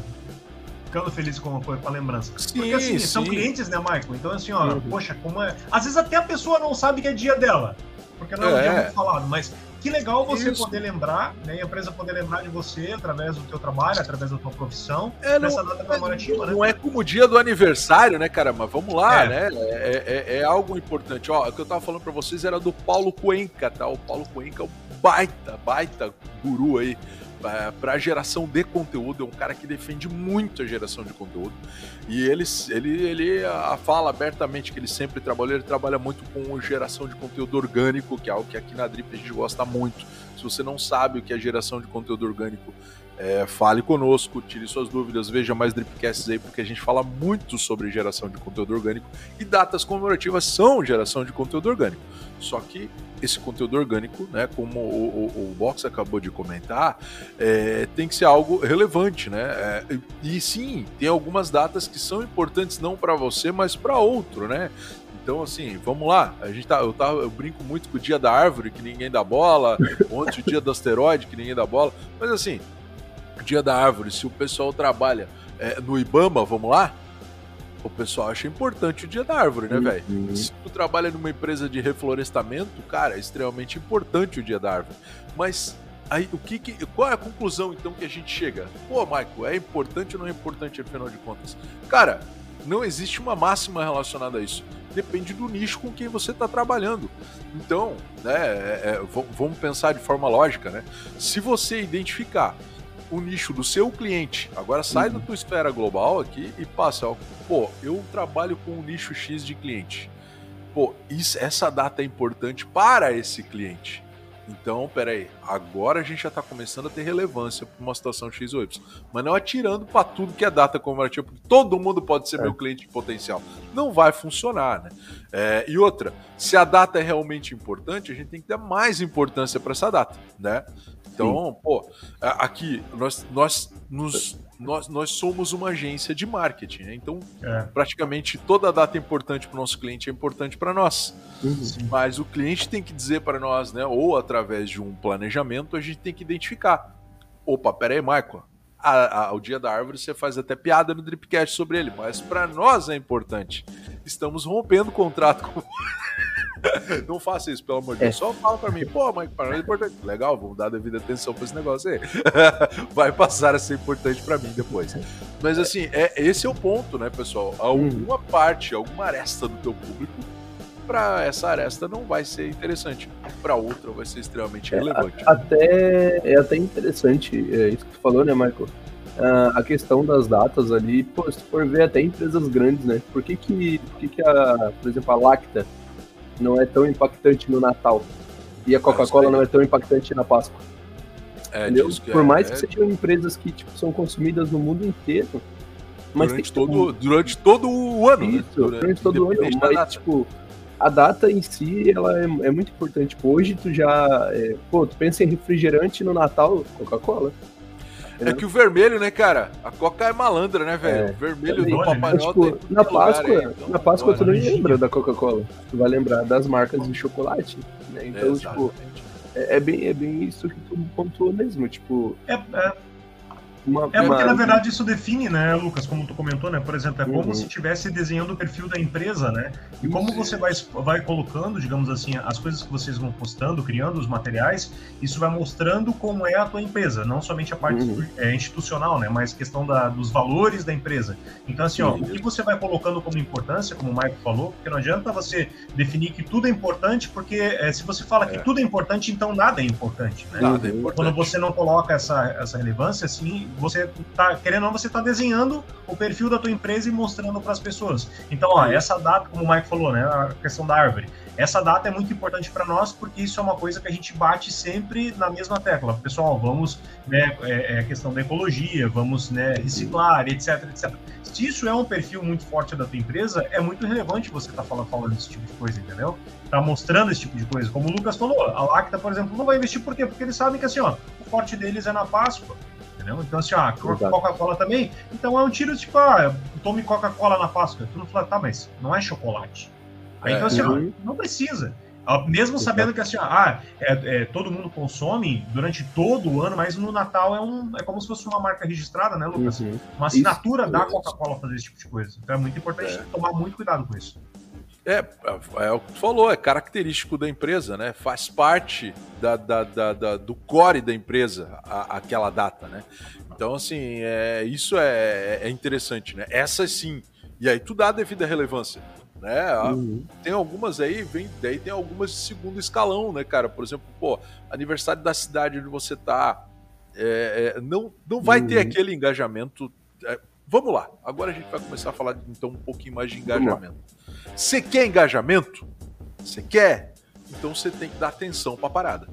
ficando feliz com, com a lembrança. Sim, Porque assim, sim. são clientes, né, Michael? Então, assim, ó, uhum. poxa, como é. Às vezes até a pessoa não sabe que é dia dela. Porque não é, é um dia muito falado, mas que legal você Isso. poder lembrar, né? E a empresa poder lembrar de você através do teu trabalho, através da tua profissão, é, nessa não, data comemorativa, né? Não é como o dia do aniversário, né, cara? Mas vamos lá, é. né? É, é, é, algo importante. Ó, o que eu tava falando para vocês era do Paulo Cuenca, tá? O Paulo Cuenca é um baita, baita guru aí para geração de conteúdo, é um cara que defende muito a geração de conteúdo. E ele, ele, ele a, fala abertamente que ele sempre trabalha, ele trabalha muito com geração de conteúdo orgânico, que é algo que aqui na Drip a gente gosta muito. Se você não sabe o que é geração de conteúdo orgânico, é, fale conosco, tire suas dúvidas, veja mais Dripcasts aí, porque a gente fala muito sobre geração de conteúdo orgânico e datas comemorativas são geração de conteúdo orgânico. Só que esse conteúdo orgânico, né, como o, o, o Box acabou de comentar, é, tem que ser algo relevante, né? É, e sim, tem algumas datas que são importantes não para você, mas para outro, né? Então, assim, vamos lá. A gente tá, eu, tá, eu brinco muito com o dia da árvore, que ninguém dá bola, ontem o dia do asteroide, que ninguém dá bola. Mas assim, o dia da árvore, se o pessoal trabalha é, no Ibama, vamos lá, o pessoal acha importante o dia da árvore, né, velho? Uhum. Se tu trabalha numa empresa de reflorestamento, cara, é extremamente importante o dia da árvore. Mas aí o que, que qual é a conclusão então que a gente chega? Pô, Michael, é importante ou não é importante afinal de contas? Cara, não existe uma máxima relacionada a isso. Depende do nicho com quem você está trabalhando. Então, né, é, é, vamos pensar de forma lógica, né? Se você identificar o nicho do seu cliente. Agora sai uhum. da tua esfera global aqui e passa, ó, pô, eu trabalho com um nicho X de cliente. Pô, isso, essa data é importante para esse cliente. Então, peraí, agora a gente já está começando a ter relevância para uma situação X ou Y. Mas não atirando para tudo que é data comemorativa, porque todo mundo pode ser é. meu cliente potencial. Não vai funcionar, né? É, e outra, se a data é realmente importante, a gente tem que dar mais importância para essa data, né? Então, Sim. pô, aqui nós, nós, nos, nós, nós somos uma agência de marketing, né? Então, é. praticamente toda data importante para o nosso cliente é importante para nós. Uhum. Mas o cliente tem que dizer para nós, né? Ou através de um planejamento, a gente tem que identificar. Opa, pera aí, Michael. A, a, o dia da árvore você faz até piada no Dripcast sobre ele, mas para nós é importante. Estamos rompendo o contrato com. não faça isso, pelo amor de Deus. É. Só fala pra mim, pô, mas para é importante. Legal, vamos dar a devida atenção pra esse negócio aí. Vai passar a ser importante pra mim depois. Mas assim, é, esse é o ponto, né, pessoal? Alguma hum. parte, alguma aresta do teu público para essa aresta não vai ser interessante, para outra vai ser extremamente é, relevante. Até é até interessante é, isso que tu falou, né, Michael? Uh, a questão das datas ali, pô, se for ver até empresas grandes, né? Por que que, por que, que a, por exemplo, a Lacta não é tão impactante no Natal. E a Coca-Cola não é tão impactante na Páscoa. É, Por é, mais que é... sejam empresas que tipo, são consumidas no mundo inteiro. Mas durante, todo, durante todo o ano, né? Isso, né? Durante, durante todo o ano. Mas, tipo, a data em si, ela é, é muito importante. Tipo, hoje tu já. É, pô, tu pensa em refrigerante no Natal, Coca-Cola. É que o vermelho, né, cara? A Coca é malandra, né, velho? É, o vermelho do Papai Noel tipo, na Páscoa, aí, então, na Páscoa tu não lembra da Coca-Cola. Tu vai lembrar das marcas de chocolate, né? Então, tipo, é, é, bem, é bem isso que tu pontuou mesmo, tipo... É, é uma, é porque, uma... na verdade, isso define, né, Lucas, como tu comentou, né? Por exemplo, é como uhum. se estivesse desenhando o perfil da empresa, né? E como isso. você vai, vai colocando, digamos assim, as coisas que vocês vão postando, criando os materiais, isso vai mostrando como é a tua empresa, não somente a parte uhum. é, institucional, né? Mas questão da, dos valores da empresa. Então, assim, ó, uhum. o que você vai colocando como importância, como o Mike falou, porque não adianta você definir que tudo é importante, porque é, se você fala que é. tudo é importante, então nada é importante, né? Nada é importante. Quando você não coloca essa, essa relevância, assim, você tá querendo ou não, você está desenhando o perfil da tua empresa e mostrando para as pessoas. Então, ó, essa data, como o Mike falou, né, a questão da árvore, essa data é muito importante para nós porque isso é uma coisa que a gente bate sempre na mesma tecla. Pessoal, vamos, né, é, é questão da ecologia, vamos, né, reciclar, etc, etc. Se isso é um perfil muito forte da tua empresa, é muito relevante você estar tá falando, falando esse tipo de coisa, entendeu? Tá mostrando esse tipo de coisa. Como o Lucas falou, a Lacta, por exemplo, não vai investir por quê? Porque eles sabem que assim, ó, o forte deles é na Páscoa entendeu? Então, assim, ó, Coca-Cola também. Então é um tiro tipo, ah, tome Coca-Cola na Páscoa. Tu não fala, tá, mas não é chocolate. Aí, então, assim, ó, uhum. não precisa. Mesmo sabendo que assim, ah, é, é, todo mundo consome durante todo o ano, mas no Natal é, um, é como se fosse uma marca registrada, né, Lucas? Uhum. Uma assinatura isso, da Coca-Cola fazer esse tipo de coisa. Então é muito importante é. tomar muito cuidado com isso. É, é, é o que tu falou, é característico da empresa, né? Faz parte da, da, da, da do core da empresa a, aquela data, né? Então, assim, é, isso é, é interessante, né? Essa sim. E aí tu dá a devida relevância. Né? Uhum. Tem algumas aí, vem, daí tem algumas de segundo escalão, né, cara? Por exemplo, pô, aniversário da cidade onde você tá. É, é, não, não vai uhum. ter aquele engajamento. É, vamos lá, agora a gente vai começar a falar então um pouquinho mais de engajamento. Você quer engajamento? Você quer? Então você tem que dar atenção para a parada.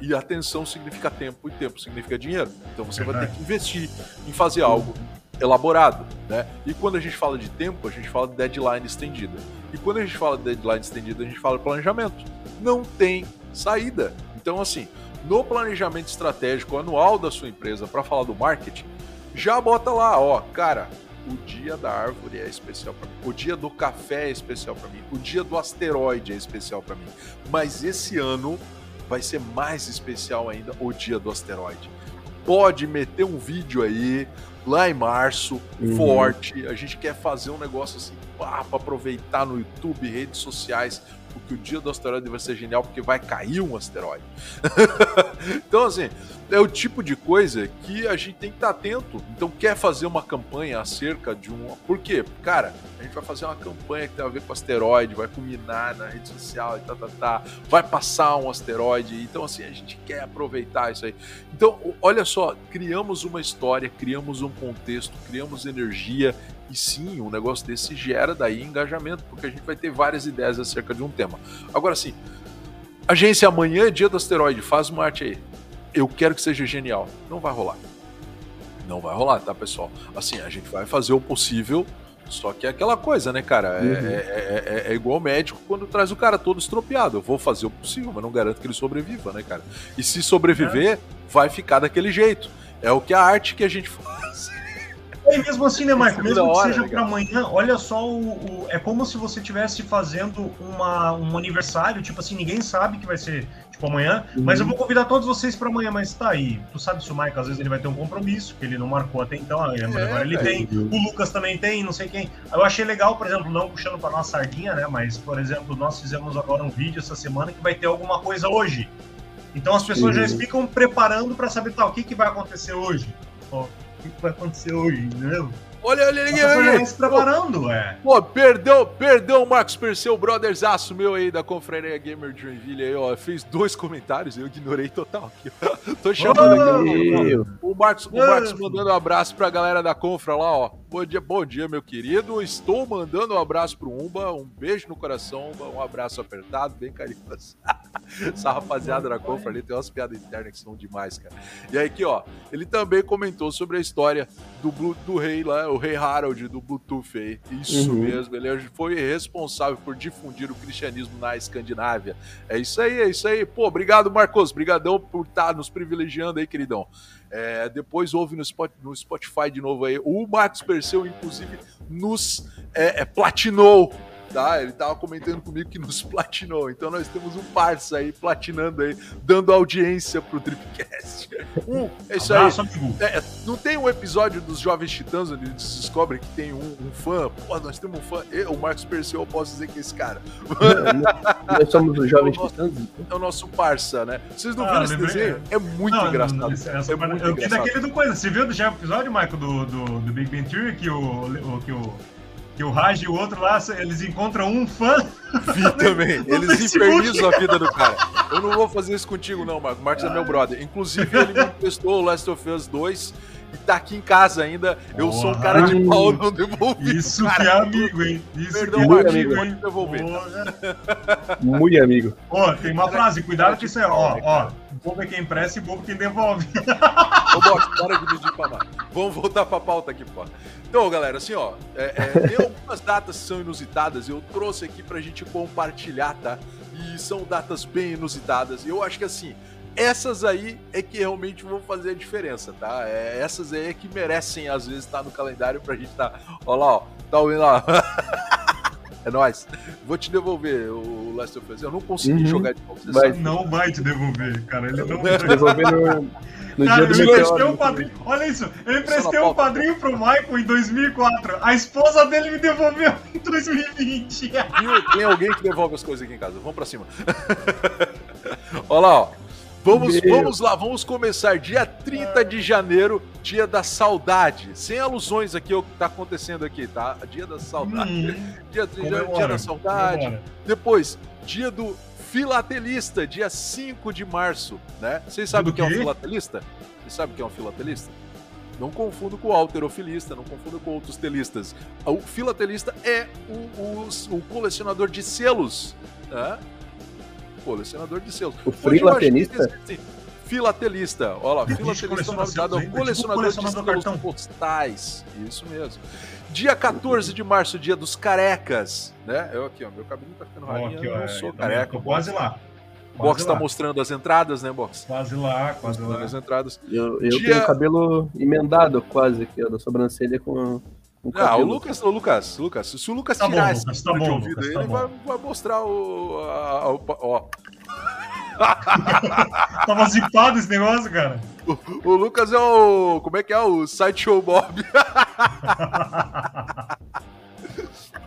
E atenção significa tempo e tempo significa dinheiro. Então você vai ter que investir em fazer algo elaborado, né? E quando a gente fala de tempo, a gente fala de deadline estendida. E quando a gente fala de deadline estendida, a gente fala de planejamento. Não tem saída. Então assim, no planejamento estratégico anual da sua empresa para falar do marketing, já bota lá, ó, cara, o dia da árvore é especial para mim, o dia do café é especial para mim, o dia do asteroide é especial para mim. Mas esse ano vai ser mais especial ainda o dia do asteroide. Pode meter um vídeo aí lá em março, uhum. forte. A gente quer fazer um negócio assim, para aproveitar no YouTube, redes sociais, porque o dia do asteroide vai ser genial, porque vai cair um asteroide. então, assim, é o tipo de coisa que a gente tem que estar atento. Então, quer fazer uma campanha acerca de um. Por quê? Cara, a gente vai fazer uma campanha que tem a ver com asteroide, vai culminar na rede social e tá, tá, tá. Vai passar um asteroide. Então, assim, a gente quer aproveitar isso aí. Então, olha só, criamos uma história, criamos um contexto, criamos energia e sim, um negócio desse gera daí engajamento, porque a gente vai ter várias ideias acerca de um tema. Agora sim, agência amanhã é dia do asteroide, faz uma arte aí. Eu quero que seja genial. Não vai rolar. Não vai rolar, tá, pessoal? Assim, a gente vai fazer o possível, só que é aquela coisa, né, cara? É, uhum. é, é, é, é igual médico quando traz o cara todo estropiado. Eu vou fazer o possível, mas não garanto que ele sobreviva, né, cara? E se sobreviver, é. vai ficar daquele jeito. É o que a arte que a gente faz. E mesmo assim, né, Marco? Mesmo que seja para amanhã, olha só o, o, É como se você estivesse fazendo uma, um aniversário, tipo assim, ninguém sabe que vai ser tipo amanhã, uhum. mas eu vou convidar todos vocês para amanhã, mas tá aí. Tu sabe se o Mike às vezes ele vai ter um compromisso, que ele não marcou até então, é, agora ele tem, o Lucas também tem, não sei quem. Eu achei legal, por exemplo, não puxando para nossa sardinha, né, mas por exemplo, nós fizemos agora um vídeo essa semana que vai ter alguma coisa hoje. Então as pessoas uhum. já ficam preparando para saber tá, o que, que vai acontecer hoje. Ó, que vai acontecer hoje, entendeu? Olha, olha, olha, olha. olha. se preparando, é. Pô, perdeu, perdeu o Marcos Perseu, brotherzaço meu aí da Confraria Gamer de Joinville aí, ó. Fez dois comentários, eu ignorei total aqui. Tô chamando oh, aqui o Marcos, o Marcos mandando um abraço pra galera da Confra lá, ó. Bom dia, bom dia, meu querido. Estou mandando um abraço pro Umba, um beijo no coração, Umba, um abraço apertado, bem carinhoso. Essa rapaziada da Confra ali tem umas piadas internas que são demais, cara. E aí aqui, ó, ele também comentou sobre a história do, Blue, do rei lá, o rei Harold do Bluetooth aí. Isso uhum. mesmo, ele foi responsável por difundir o cristianismo na Escandinávia. É isso aí, é isso aí. Pô, obrigado, Marcos. Obrigadão por estar tá nos privilegiando aí, queridão. É, depois ouve no Spotify de novo aí. O Marcos Perseu, inclusive, nos é, é, platinou tá? Ele tava comentando comigo que nos platinou. Então nós temos um parça aí platinando aí, dando audiência pro Tripcast. Um, é isso aí. É, não tem um episódio dos Jovens Titãs onde eles descobrem que tem um, um fã? Pô, nós temos um fã. Eu, o Marcos Perseu, eu posso dizer que é esse cara. nós somos os Jovens Titãs? Então. É o nosso parça, né? Vocês não ah, viram esse desenho? É muito não, engraçado. Não, essa, é muito eu vi daquele do coisa. Você viu do episódio, Michael, do, do, do Big Bang Theory, que o, o, que o que o Raj e o outro lá, eles encontram um fã. Vi também. Eles infernizam a vida do cara. Eu não vou fazer isso contigo, não, Marcos. Marcos é meu brother. Inclusive, ele me emprestou o Last of Us 2 e tá aqui em casa ainda. Eu Porra. sou um cara de pau, não devolvi. Isso cara. que é amigo, hein? Isso Perdão, que é amigo. Pode devolver. Muito amigo. Ó, tem uma frase, cuidado que isso é, ó, ó. O povo é quem empresta e o povo quem devolve. Ô, Box, para de medir pra mais. Vamos voltar pra pauta aqui, pô. Então, galera, assim, ó, é, é, tem algumas datas que são inusitadas, eu trouxe aqui pra gente compartilhar, tá? E são datas bem inusitadas. E eu acho que assim, essas aí é que realmente vão fazer a diferença, tá? É, essas aí é que merecem, às vezes, estar tá no calendário pra gente tá. Ó lá, ó, tá ouvindo lá. É nóis. Vou te devolver o Last of Us. Eu não consegui uhum. jogar de novo. Vai. Não vai te devolver, cara. Ele não vai te devolver no, no cara, dia do eu emprestei um padrinho. Olha isso. Eu emprestei um padrinho pro Michael em 2004. A esposa dele me devolveu em 2020. Tem alguém que devolve as coisas aqui em casa. Vamos pra cima. Olha lá, ó. Vamos, vamos lá, vamos começar. Dia 30 de janeiro, dia da saudade. Sem alusões aqui ao que tá acontecendo aqui, tá? Dia da saudade. Hum, dia 30 de janeiro, dia da saudade. Comemora. Depois, dia do filatelista, dia 5 de março, né? Vocês sabem o que é um filatelista? Vocês sabem o que é um filatelista? Não confundo com o alterofilista, não confundo com outros telistas. O filatelista é o, o, o colecionador de selos, né? Colecionador de selos. O filatelista? Filatelista. Olha lá, filatelista é novidade, é o colecionador, de selos postais. Isso mesmo. Dia 14 de março, dia dos carecas, né? Eu aqui, ó, meu cabelo tá ficando rarinho, eu não é, sou careca. Tô quase lá. Box tá mostrando as entradas, né, Box? Quase lá, quase mostrando lá. as entradas. Eu, eu dia... tenho cabelo emendado quase aqui, ó, da sobrancelha com ah, o Lucas, o Lucas, Lucas, se o Lucas tá tirar bom, esse tá bom, de ouvido Lucas, tá ele vai, vai, mostrar o. A, a, ó. Tava zipado esse negócio, cara. O, o, Lucas é o. Como é que é? O Sideshow Bob.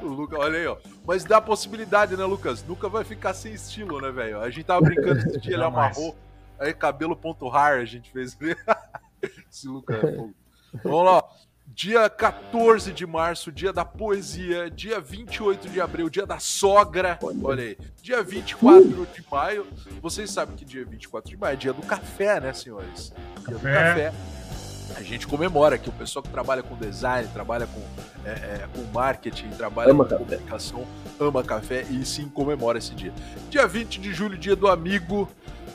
o Lucas, olha aí, ó. Mas dá a possibilidade, né, Lucas? Nunca vai ficar sem estilo, né, velho? A gente tava brincando esse dia, ele amarrou. Aí cabelo.har a gente fez. esse Lucas é fogo. Vamos lá. Dia 14 de março, dia da poesia. Dia 28 de abril, dia da sogra. Olha aí. Dia 24 de maio. Vocês sabem que dia 24 de maio é dia do café, né, senhores? Dia do café. A gente comemora que o pessoal que trabalha com design, trabalha com, é, é, com marketing, trabalha ama com café. comunicação, ama café e sim comemora esse dia. Dia 20 de julho, dia do amigo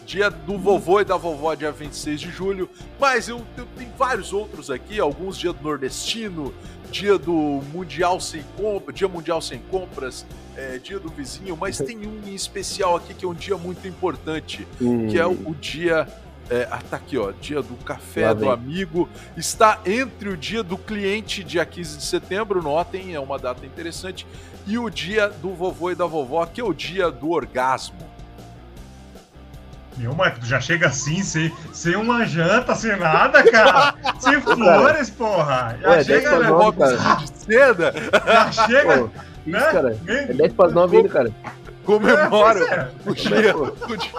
dia do vovô e da vovó, dia 26 de julho. Mas eu, eu tenho vários outros aqui, alguns dia do nordestino, dia do mundial sem compras, dia mundial sem compras, é, dia do vizinho, mas tem um em especial aqui que é um dia muito importante, hum. que é o, o dia é, ah, tá aqui, ó. Dia do café do amigo. Está entre o dia do cliente, dia 15 de setembro, notem, é uma data interessante, e o dia do vovô e da vovó, que é o dia do orgasmo. Meu, Marco, tu já chega assim, sem, sem uma janta, sem nada, cara. sem flores, porra. Já Ué, chega, né? Nove, de seda. Já chega. Pô, né? isso, cara. É 10 para 9 ainda, cara. Comemora é, é. O, dia, o dia.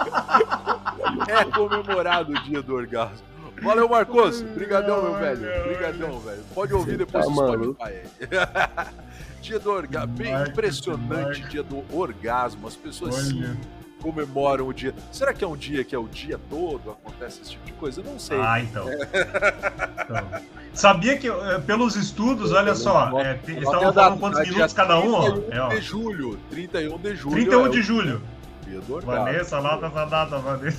É comemorado o dia do orgasmo. Valeu, Marcos. Obrigadão, meu velho. Obrigadão, velho. Pode ouvir depois tá, do Spotify dia do orgasmo. Bem impressionante dia do orgasmo. As pessoas sim comemoram o dia. Será que é um dia que é o dia todo? Acontece esse tipo de coisa? Eu não sei. Ah, então. então. Sabia que, eh, pelos estudos, olha só, é, estavam falando quantos minutos cada um? Ó. É, ó. de julho. 31 de julho. 31 de julho. Dia do orgasmo. Vanessa, anota essa data, Vanessa.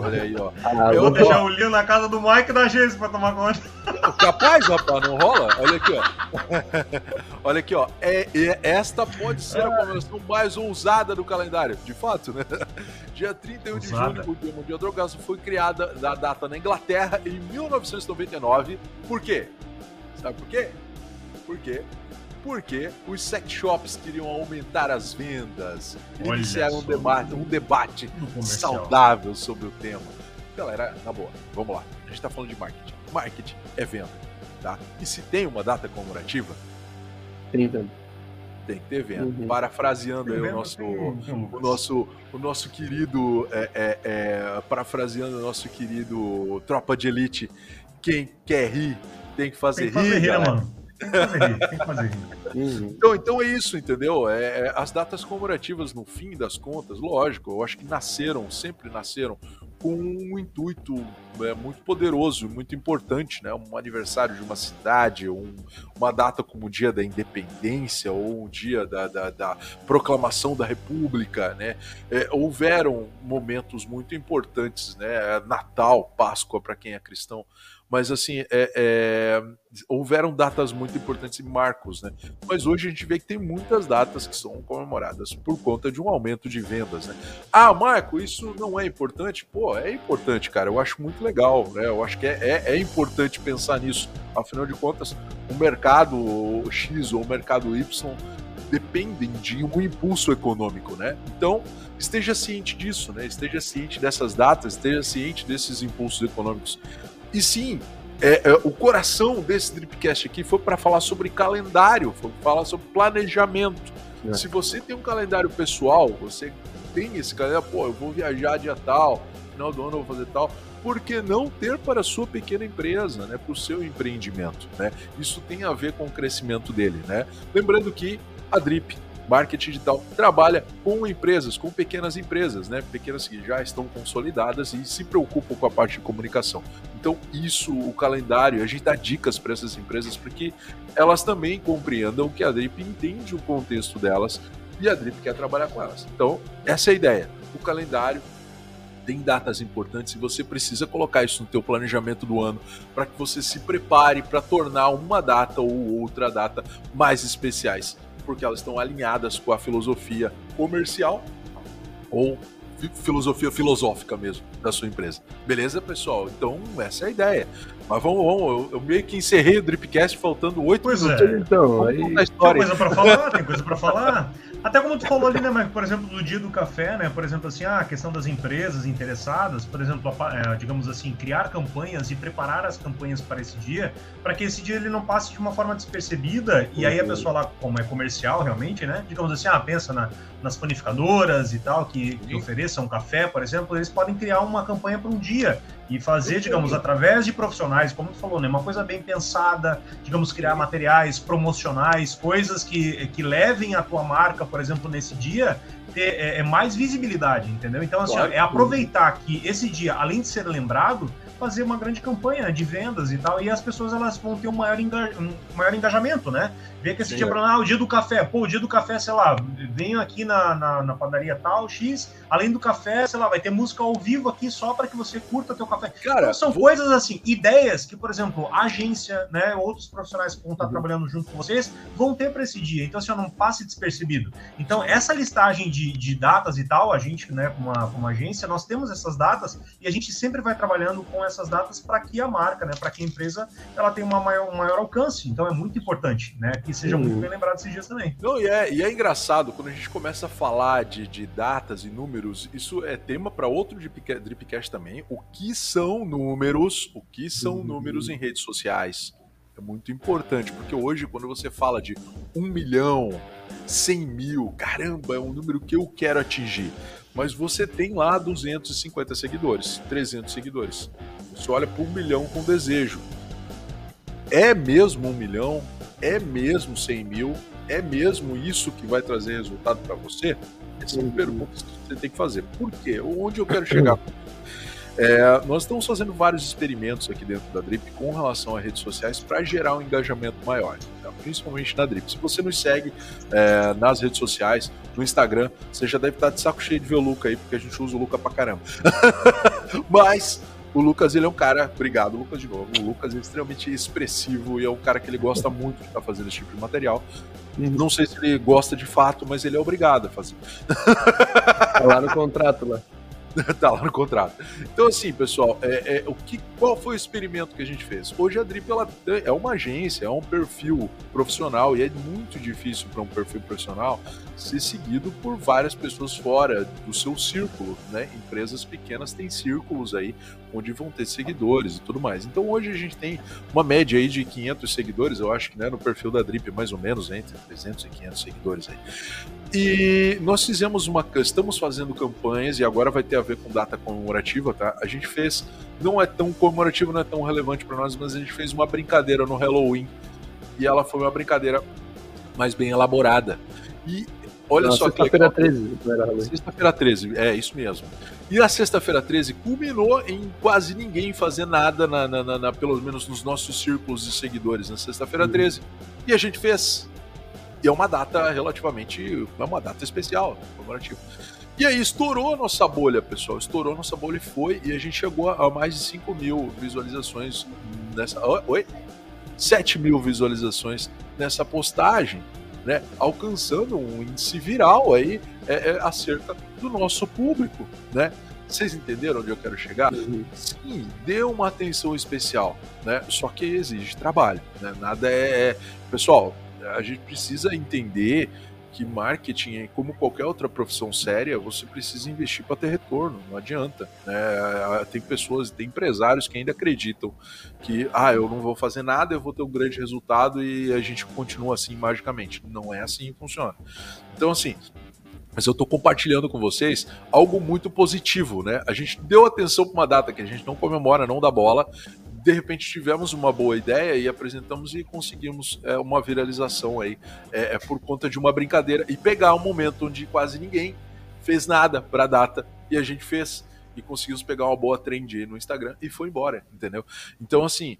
Olha aí, ó. Ah, eu vou deixar o Lino na casa do Mike e da Geise pra tomar conta. Capaz, rapaz, não rola? Olha aqui, ó. Olha aqui, ó. É, é, esta pode ser a comemoração mais ousada do calendário. De fato, né? Dia 31 de junho, o Dia Mundial do Orgasmo foi criada da data na Inglaterra em 1999. Por quê? Sabe por quê? Por quê? Porque os sex shops queriam aumentar as vendas. Olha iniciaram um debate, um debate saudável sobre o tema. Galera, na boa, vamos lá. A gente está falando de marketing. Marketing é venda, tá? E se tem uma data comemorativa, 30. Tem que ter venda. Uhum. Parafraseando aí o nosso, o nosso, o nosso querido, é, é, é, parafraseando o nosso querido Tropa de Elite, quem quer rir tem que fazer, tem que fazer rir, rir né, mano? Tem que fazer rir, tem que fazer rir. Uhum. Então, então é isso, entendeu? É, é, as datas comemorativas, no fim das contas, lógico, eu acho que nasceram, sempre nasceram com um intuito é, muito poderoso, muito importante, né? Um aniversário de uma cidade, um, uma data como o dia da independência ou o dia da, da, da proclamação da república, né? É, houveram momentos muito importantes, né? Natal, Páscoa para quem é cristão, mas assim, é, é, houveram datas muito importantes e marcos, né? Mas hoje a gente vê que tem muitas datas que são comemoradas por conta de um aumento de vendas, né? Ah, Marco, isso não é importante? Pô, é importante, cara. Eu acho muito legal, né? Eu acho que é, é, é importante pensar nisso. Afinal de contas, o mercado X ou o mercado Y dependem de um impulso econômico, né? Então, esteja ciente disso, né? Esteja ciente dessas datas, esteja ciente desses impulsos econômicos. E sim, é, é, o coração desse Dripcast aqui foi para falar sobre calendário, foi para falar sobre planejamento. É. Se você tem um calendário pessoal, você tem esse calendário, pô, eu vou viajar dia tal, final do ano eu vou fazer tal, por que não ter para a sua pequena empresa, né, para o seu empreendimento, né? Isso tem a ver com o crescimento dele, né? Lembrando que a Drip marketing digital trabalha com empresas, com pequenas empresas, né? Pequenas que já estão consolidadas e se preocupam com a parte de comunicação. Então, isso, o calendário, a gente dá dicas para essas empresas para que elas também compreendam que a Drip entende o contexto delas e a Drip quer trabalhar com elas. Então, essa é a ideia. O calendário tem datas importantes e você precisa colocar isso no teu planejamento do ano para que você se prepare para tornar uma data ou outra data mais especiais porque elas estão alinhadas com a filosofia comercial ou filosofia filosófica mesmo da sua empresa. Beleza, pessoal? Então, essa é a ideia. Mas vamos, vamos eu, eu meio que encerrei o Dripcast faltando oito minutos. É. Então, aí... Tem coisa para falar, tem coisa para falar. Até como tu falou ali, né, Mike, por exemplo, do dia do café, né, por exemplo, assim, ah, a questão das empresas interessadas, por exemplo, é, digamos assim, criar campanhas e preparar as campanhas para esse dia, para que esse dia ele não passe de uma forma despercebida, e aí a pessoa lá, como é comercial realmente, né, digamos assim, ah, pensa na, nas panificadoras e tal, que, que ofereçam café, por exemplo, eles podem criar uma campanha para um dia e fazer, digamos, através de profissionais, como tu falou, né, uma coisa bem pensada, digamos, criar materiais promocionais, coisas que, que levem a tua marca, por exemplo, nesse dia, ter é, é mais visibilidade, entendeu? Então, assim, claro. é aproveitar que esse dia, além de ser lembrado, fazer uma grande campanha de vendas e tal, e as pessoas elas vão ter um maior, enga um maior engajamento, né? Ver que esse é. ah, o dia do café, pô, o dia do café, sei lá, venho aqui na, na, na, padaria tal, X, além do café, sei lá, vai ter música ao vivo aqui só para que você curta teu café. Cara, então, são vou... coisas assim, ideias que, por exemplo, a agência, né, outros profissionais que vão estar uhum. trabalhando junto com vocês vão ter para esse dia. Então, assim, não passe despercebido. Então, essa listagem de, de datas e tal, a gente, né, como uma, como agência, nós temos essas datas e a gente sempre vai trabalhando com essas datas para que a marca, né, para que a empresa ela tenha uma maior, um maior alcance. Então é muito importante, né, que seja uhum. muito bem lembrado esses dias também. Não, e é, e é engraçado quando a gente começa a falar de, de datas e números, isso é tema para outro Dripcast também. O que são números? O que são uhum. números em redes sociais? É muito importante, porque hoje, quando você fala de um milhão, cem mil, caramba, é um número que eu quero atingir mas você tem lá 250 seguidores, 300 seguidores. Você olha para um milhão com desejo. É mesmo um milhão? É mesmo 100 mil? É mesmo isso que vai trazer resultado para você? Essa é uma uhum. pergunta que você tem que fazer. Por quê? Onde eu quero chegar? É, nós estamos fazendo vários experimentos aqui dentro da Drip com relação a redes sociais para gerar um engajamento maior, tá? principalmente na Drip. Se você nos segue é, nas redes sociais, no Instagram, você já deve estar de saco cheio de ver o Luca aí, porque a gente usa o Luca pra caramba. Mas o Lucas, ele é um cara, obrigado Lucas de novo, o Lucas é extremamente expressivo e é um cara que ele gosta muito de estar fazendo esse tipo de material. Não sei se ele gosta de fato, mas ele é obrigado a fazer. Tá lá no contrato lá. tá lá no contrato. Então, assim, pessoal, é, é, o que, qual foi o experimento que a gente fez? Hoje a Drip ela é uma agência, é um perfil profissional e é muito difícil para um perfil profissional ser seguido por várias pessoas fora do seu círculo, né? Empresas pequenas têm círculos aí onde vão ter seguidores e tudo mais. Então hoje a gente tem uma média aí de 500 seguidores, eu acho que né, no perfil da Drip mais ou menos entre 300 e 500 seguidores aí. E nós fizemos uma, estamos fazendo campanhas e agora vai ter a ver com data comemorativa, tá? A gente fez, não é tão comemorativo, não é tão relevante para nós, mas a gente fez uma brincadeira no Halloween e ela foi uma brincadeira mais bem elaborada. E Olha Não, só que Sexta-feira 13. Sexta-feira 13, é isso mesmo. E a sexta-feira 13 culminou em quase ninguém fazer nada, na, na, na, na pelo menos nos nossos círculos de seguidores, na sexta-feira uhum. 13. E a gente fez. E é uma data relativamente. É uma data especial, comemorativa. E aí estourou a nossa bolha, pessoal. Estourou a nossa bolha e foi. E a gente chegou a mais de 5 mil visualizações nessa. Oi? 7 mil visualizações nessa postagem né, alcançando um índice viral aí é, é, acerca do nosso público, né? Vocês entenderam onde eu quero chegar? Uhum. Sim, dê uma atenção especial, né? Só que exige trabalho, né? Nada é, é pessoal, a gente precisa entender que marketing, como qualquer outra profissão séria, você precisa investir para ter retorno, não adianta. Né? Tem pessoas, tem empresários que ainda acreditam que, ah, eu não vou fazer nada, eu vou ter um grande resultado e a gente continua assim magicamente. Não é assim que funciona. Então, assim, mas eu estou compartilhando com vocês algo muito positivo, né? A gente deu atenção para uma data que a gente não comemora, não dá bola, de repente tivemos uma boa ideia e apresentamos e conseguimos é, uma viralização aí é, é, por conta de uma brincadeira e pegar um momento onde quase ninguém fez nada para a data e a gente fez e conseguimos pegar uma boa trend no Instagram e foi embora, entendeu? Então assim,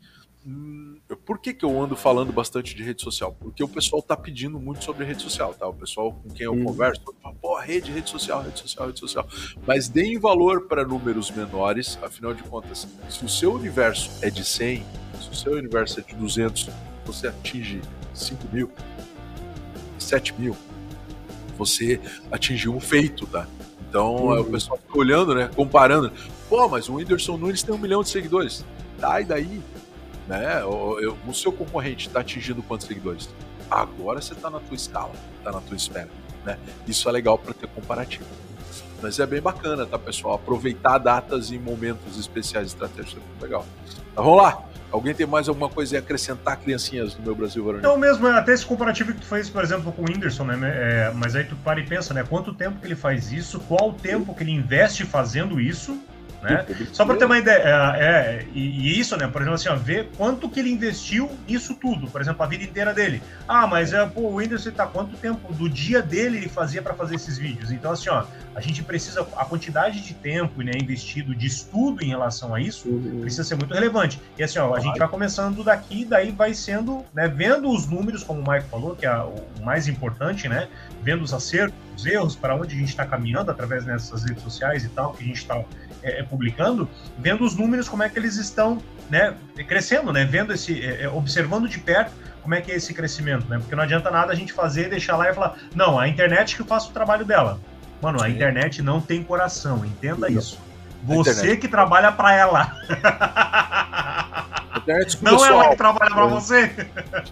por que, que eu ando falando bastante de rede social? Porque o pessoal tá pedindo muito sobre rede social, tá? O pessoal com quem eu hum. converso, fala, pô, rede, rede social, rede social, rede social. Mas deem valor para números menores, afinal de contas, se o seu universo é de 100, se o seu universo é de 200, você atinge 5 mil, 7 mil, você atingiu um feito, tá? Então hum. o pessoal fica olhando, né? Comparando. Pô, mas o Whindersson Nunes tem um milhão de seguidores. Tá, e daí? Né? O, o seu concorrente está atingindo quantos seguidores? Agora você está na tua escala, está na tua espera, né? Isso é legal para ter comparativo. Mas é bem bacana, tá, pessoal? Aproveitar datas e momentos especiais estratégicos é muito legal. Tá, vamos lá! Alguém tem mais alguma coisa a acrescentar, criancinhas do meu Brasil varonil? Não, mesmo, até esse comparativo que tu fez, por exemplo, com o Whindersson, né? É, mas aí tu para e pensa, né? Quanto tempo que ele faz isso, qual o tempo que ele investe fazendo isso, né? Só para ter uma ideia, é, é e, isso, né? Por exemplo, assim, ó, ver quanto que ele investiu nisso tudo, por exemplo, a vida inteira dele. Ah, mas é, pô, o Whindersson tá quanto tempo do dia dele ele fazia para fazer esses vídeos? Então, assim, ó, a gente precisa, a quantidade de tempo né, investido de estudo em relação a isso uhum. precisa ser muito relevante. E assim, ó, a gente vai começando daqui, daí vai sendo, né, vendo os números, como o Mike falou, que é o mais importante, né? Vendo os acertos, os erros, para onde a gente está caminhando através dessas redes sociais e tal, que a gente está é, é, publicando, vendo os números, como é que eles estão né, crescendo, né? Vendo esse, é, é, observando de perto como é que é esse crescimento, né? Porque não adianta nada a gente fazer, deixar lá e falar, não, a internet que faz o trabalho dela. Mano, Sim. a internet não tem coração, entenda não. isso. Você que trabalha para ela. não é ela que trabalha para você.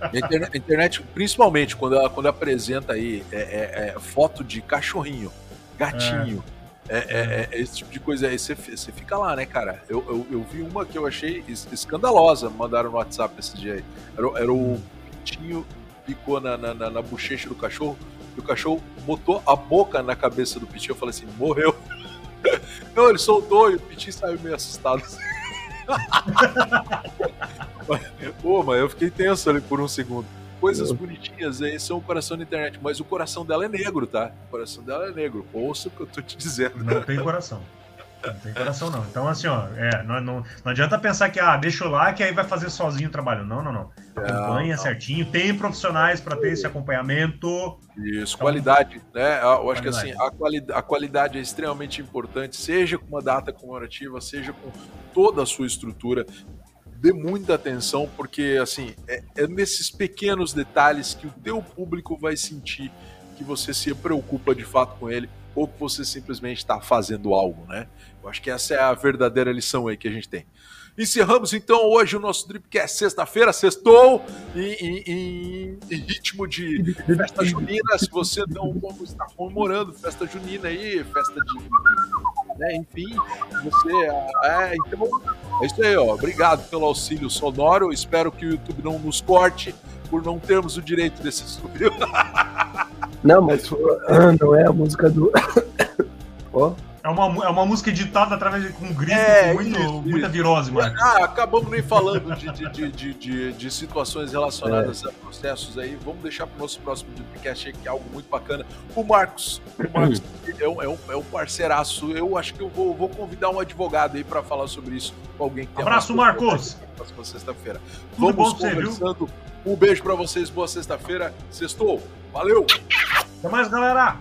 A internet, internet, principalmente quando ela, quando apresenta aí é, é, é foto de cachorrinho, gatinho. É é, é, é, esse tipo de coisa aí, você, você fica lá, né, cara? Eu, eu, eu, vi uma que eu achei escandalosa, mandaram no WhatsApp esse dia aí. Era, era o pintinho picou na, na, na, na bochecha do cachorro, e o cachorro botou a boca na cabeça do pitinho. Eu falei assim, morreu. Não, ele soltou e o pitinho saiu meio assustado. Pô, mas eu fiquei tenso ali por um segundo coisas bonitinhas aí são o coração da internet, mas o coração dela é negro, tá? O coração dela é negro. Ouça o que eu tô te dizendo. Não tem coração. Não tem coração, não. Então, assim, ó, é, não, não, não adianta pensar que, ah, deixa lá que aí vai fazer sozinho o trabalho. Não, não, não. Acompanha não, certinho, tem profissionais para ter esse acompanhamento. Isso, então, qualidade, né? Eu acho qualidade. que assim, a, quali a qualidade é extremamente importante, seja com uma data comemorativa, seja com toda a sua estrutura. Dê muita atenção, porque assim, é, é nesses pequenos detalhes que o teu público vai sentir que você se preocupa de fato com ele ou que você simplesmente está fazendo algo, né? Eu acho que essa é a verdadeira lição aí que a gente tem. Encerramos então hoje o nosso Dripcast sexta-feira, sextou em, em, em, ritmo de festa junina. Se você não está comemorando festa junina aí, festa de. Né, enfim, você. É, então, é isso aí, ó. Obrigado pelo auxílio sonoro. Espero que o YouTube não nos corte por não termos o direito desse estúdio. Não, mas não é a música do. Ó. oh. É uma, é uma música editada através de com um grito é, muito, isso, muita isso. virose, mano. Ah, acabamos nem falando de, de, de, de, de situações relacionadas é. a processos aí. Vamos deixar para o nosso próximo podcast que é algo muito bacana. O Marcos, o Marcos é, um, é, um, é um parceiraço. Eu acho que eu vou, vou convidar um advogado aí para falar sobre isso com alguém que tem Abraço, Marcos! Próxima sexta-feira. Vamos bom conversando. Você, um beijo para vocês, boa sexta-feira. Sextou. Valeu! Até mais, galera!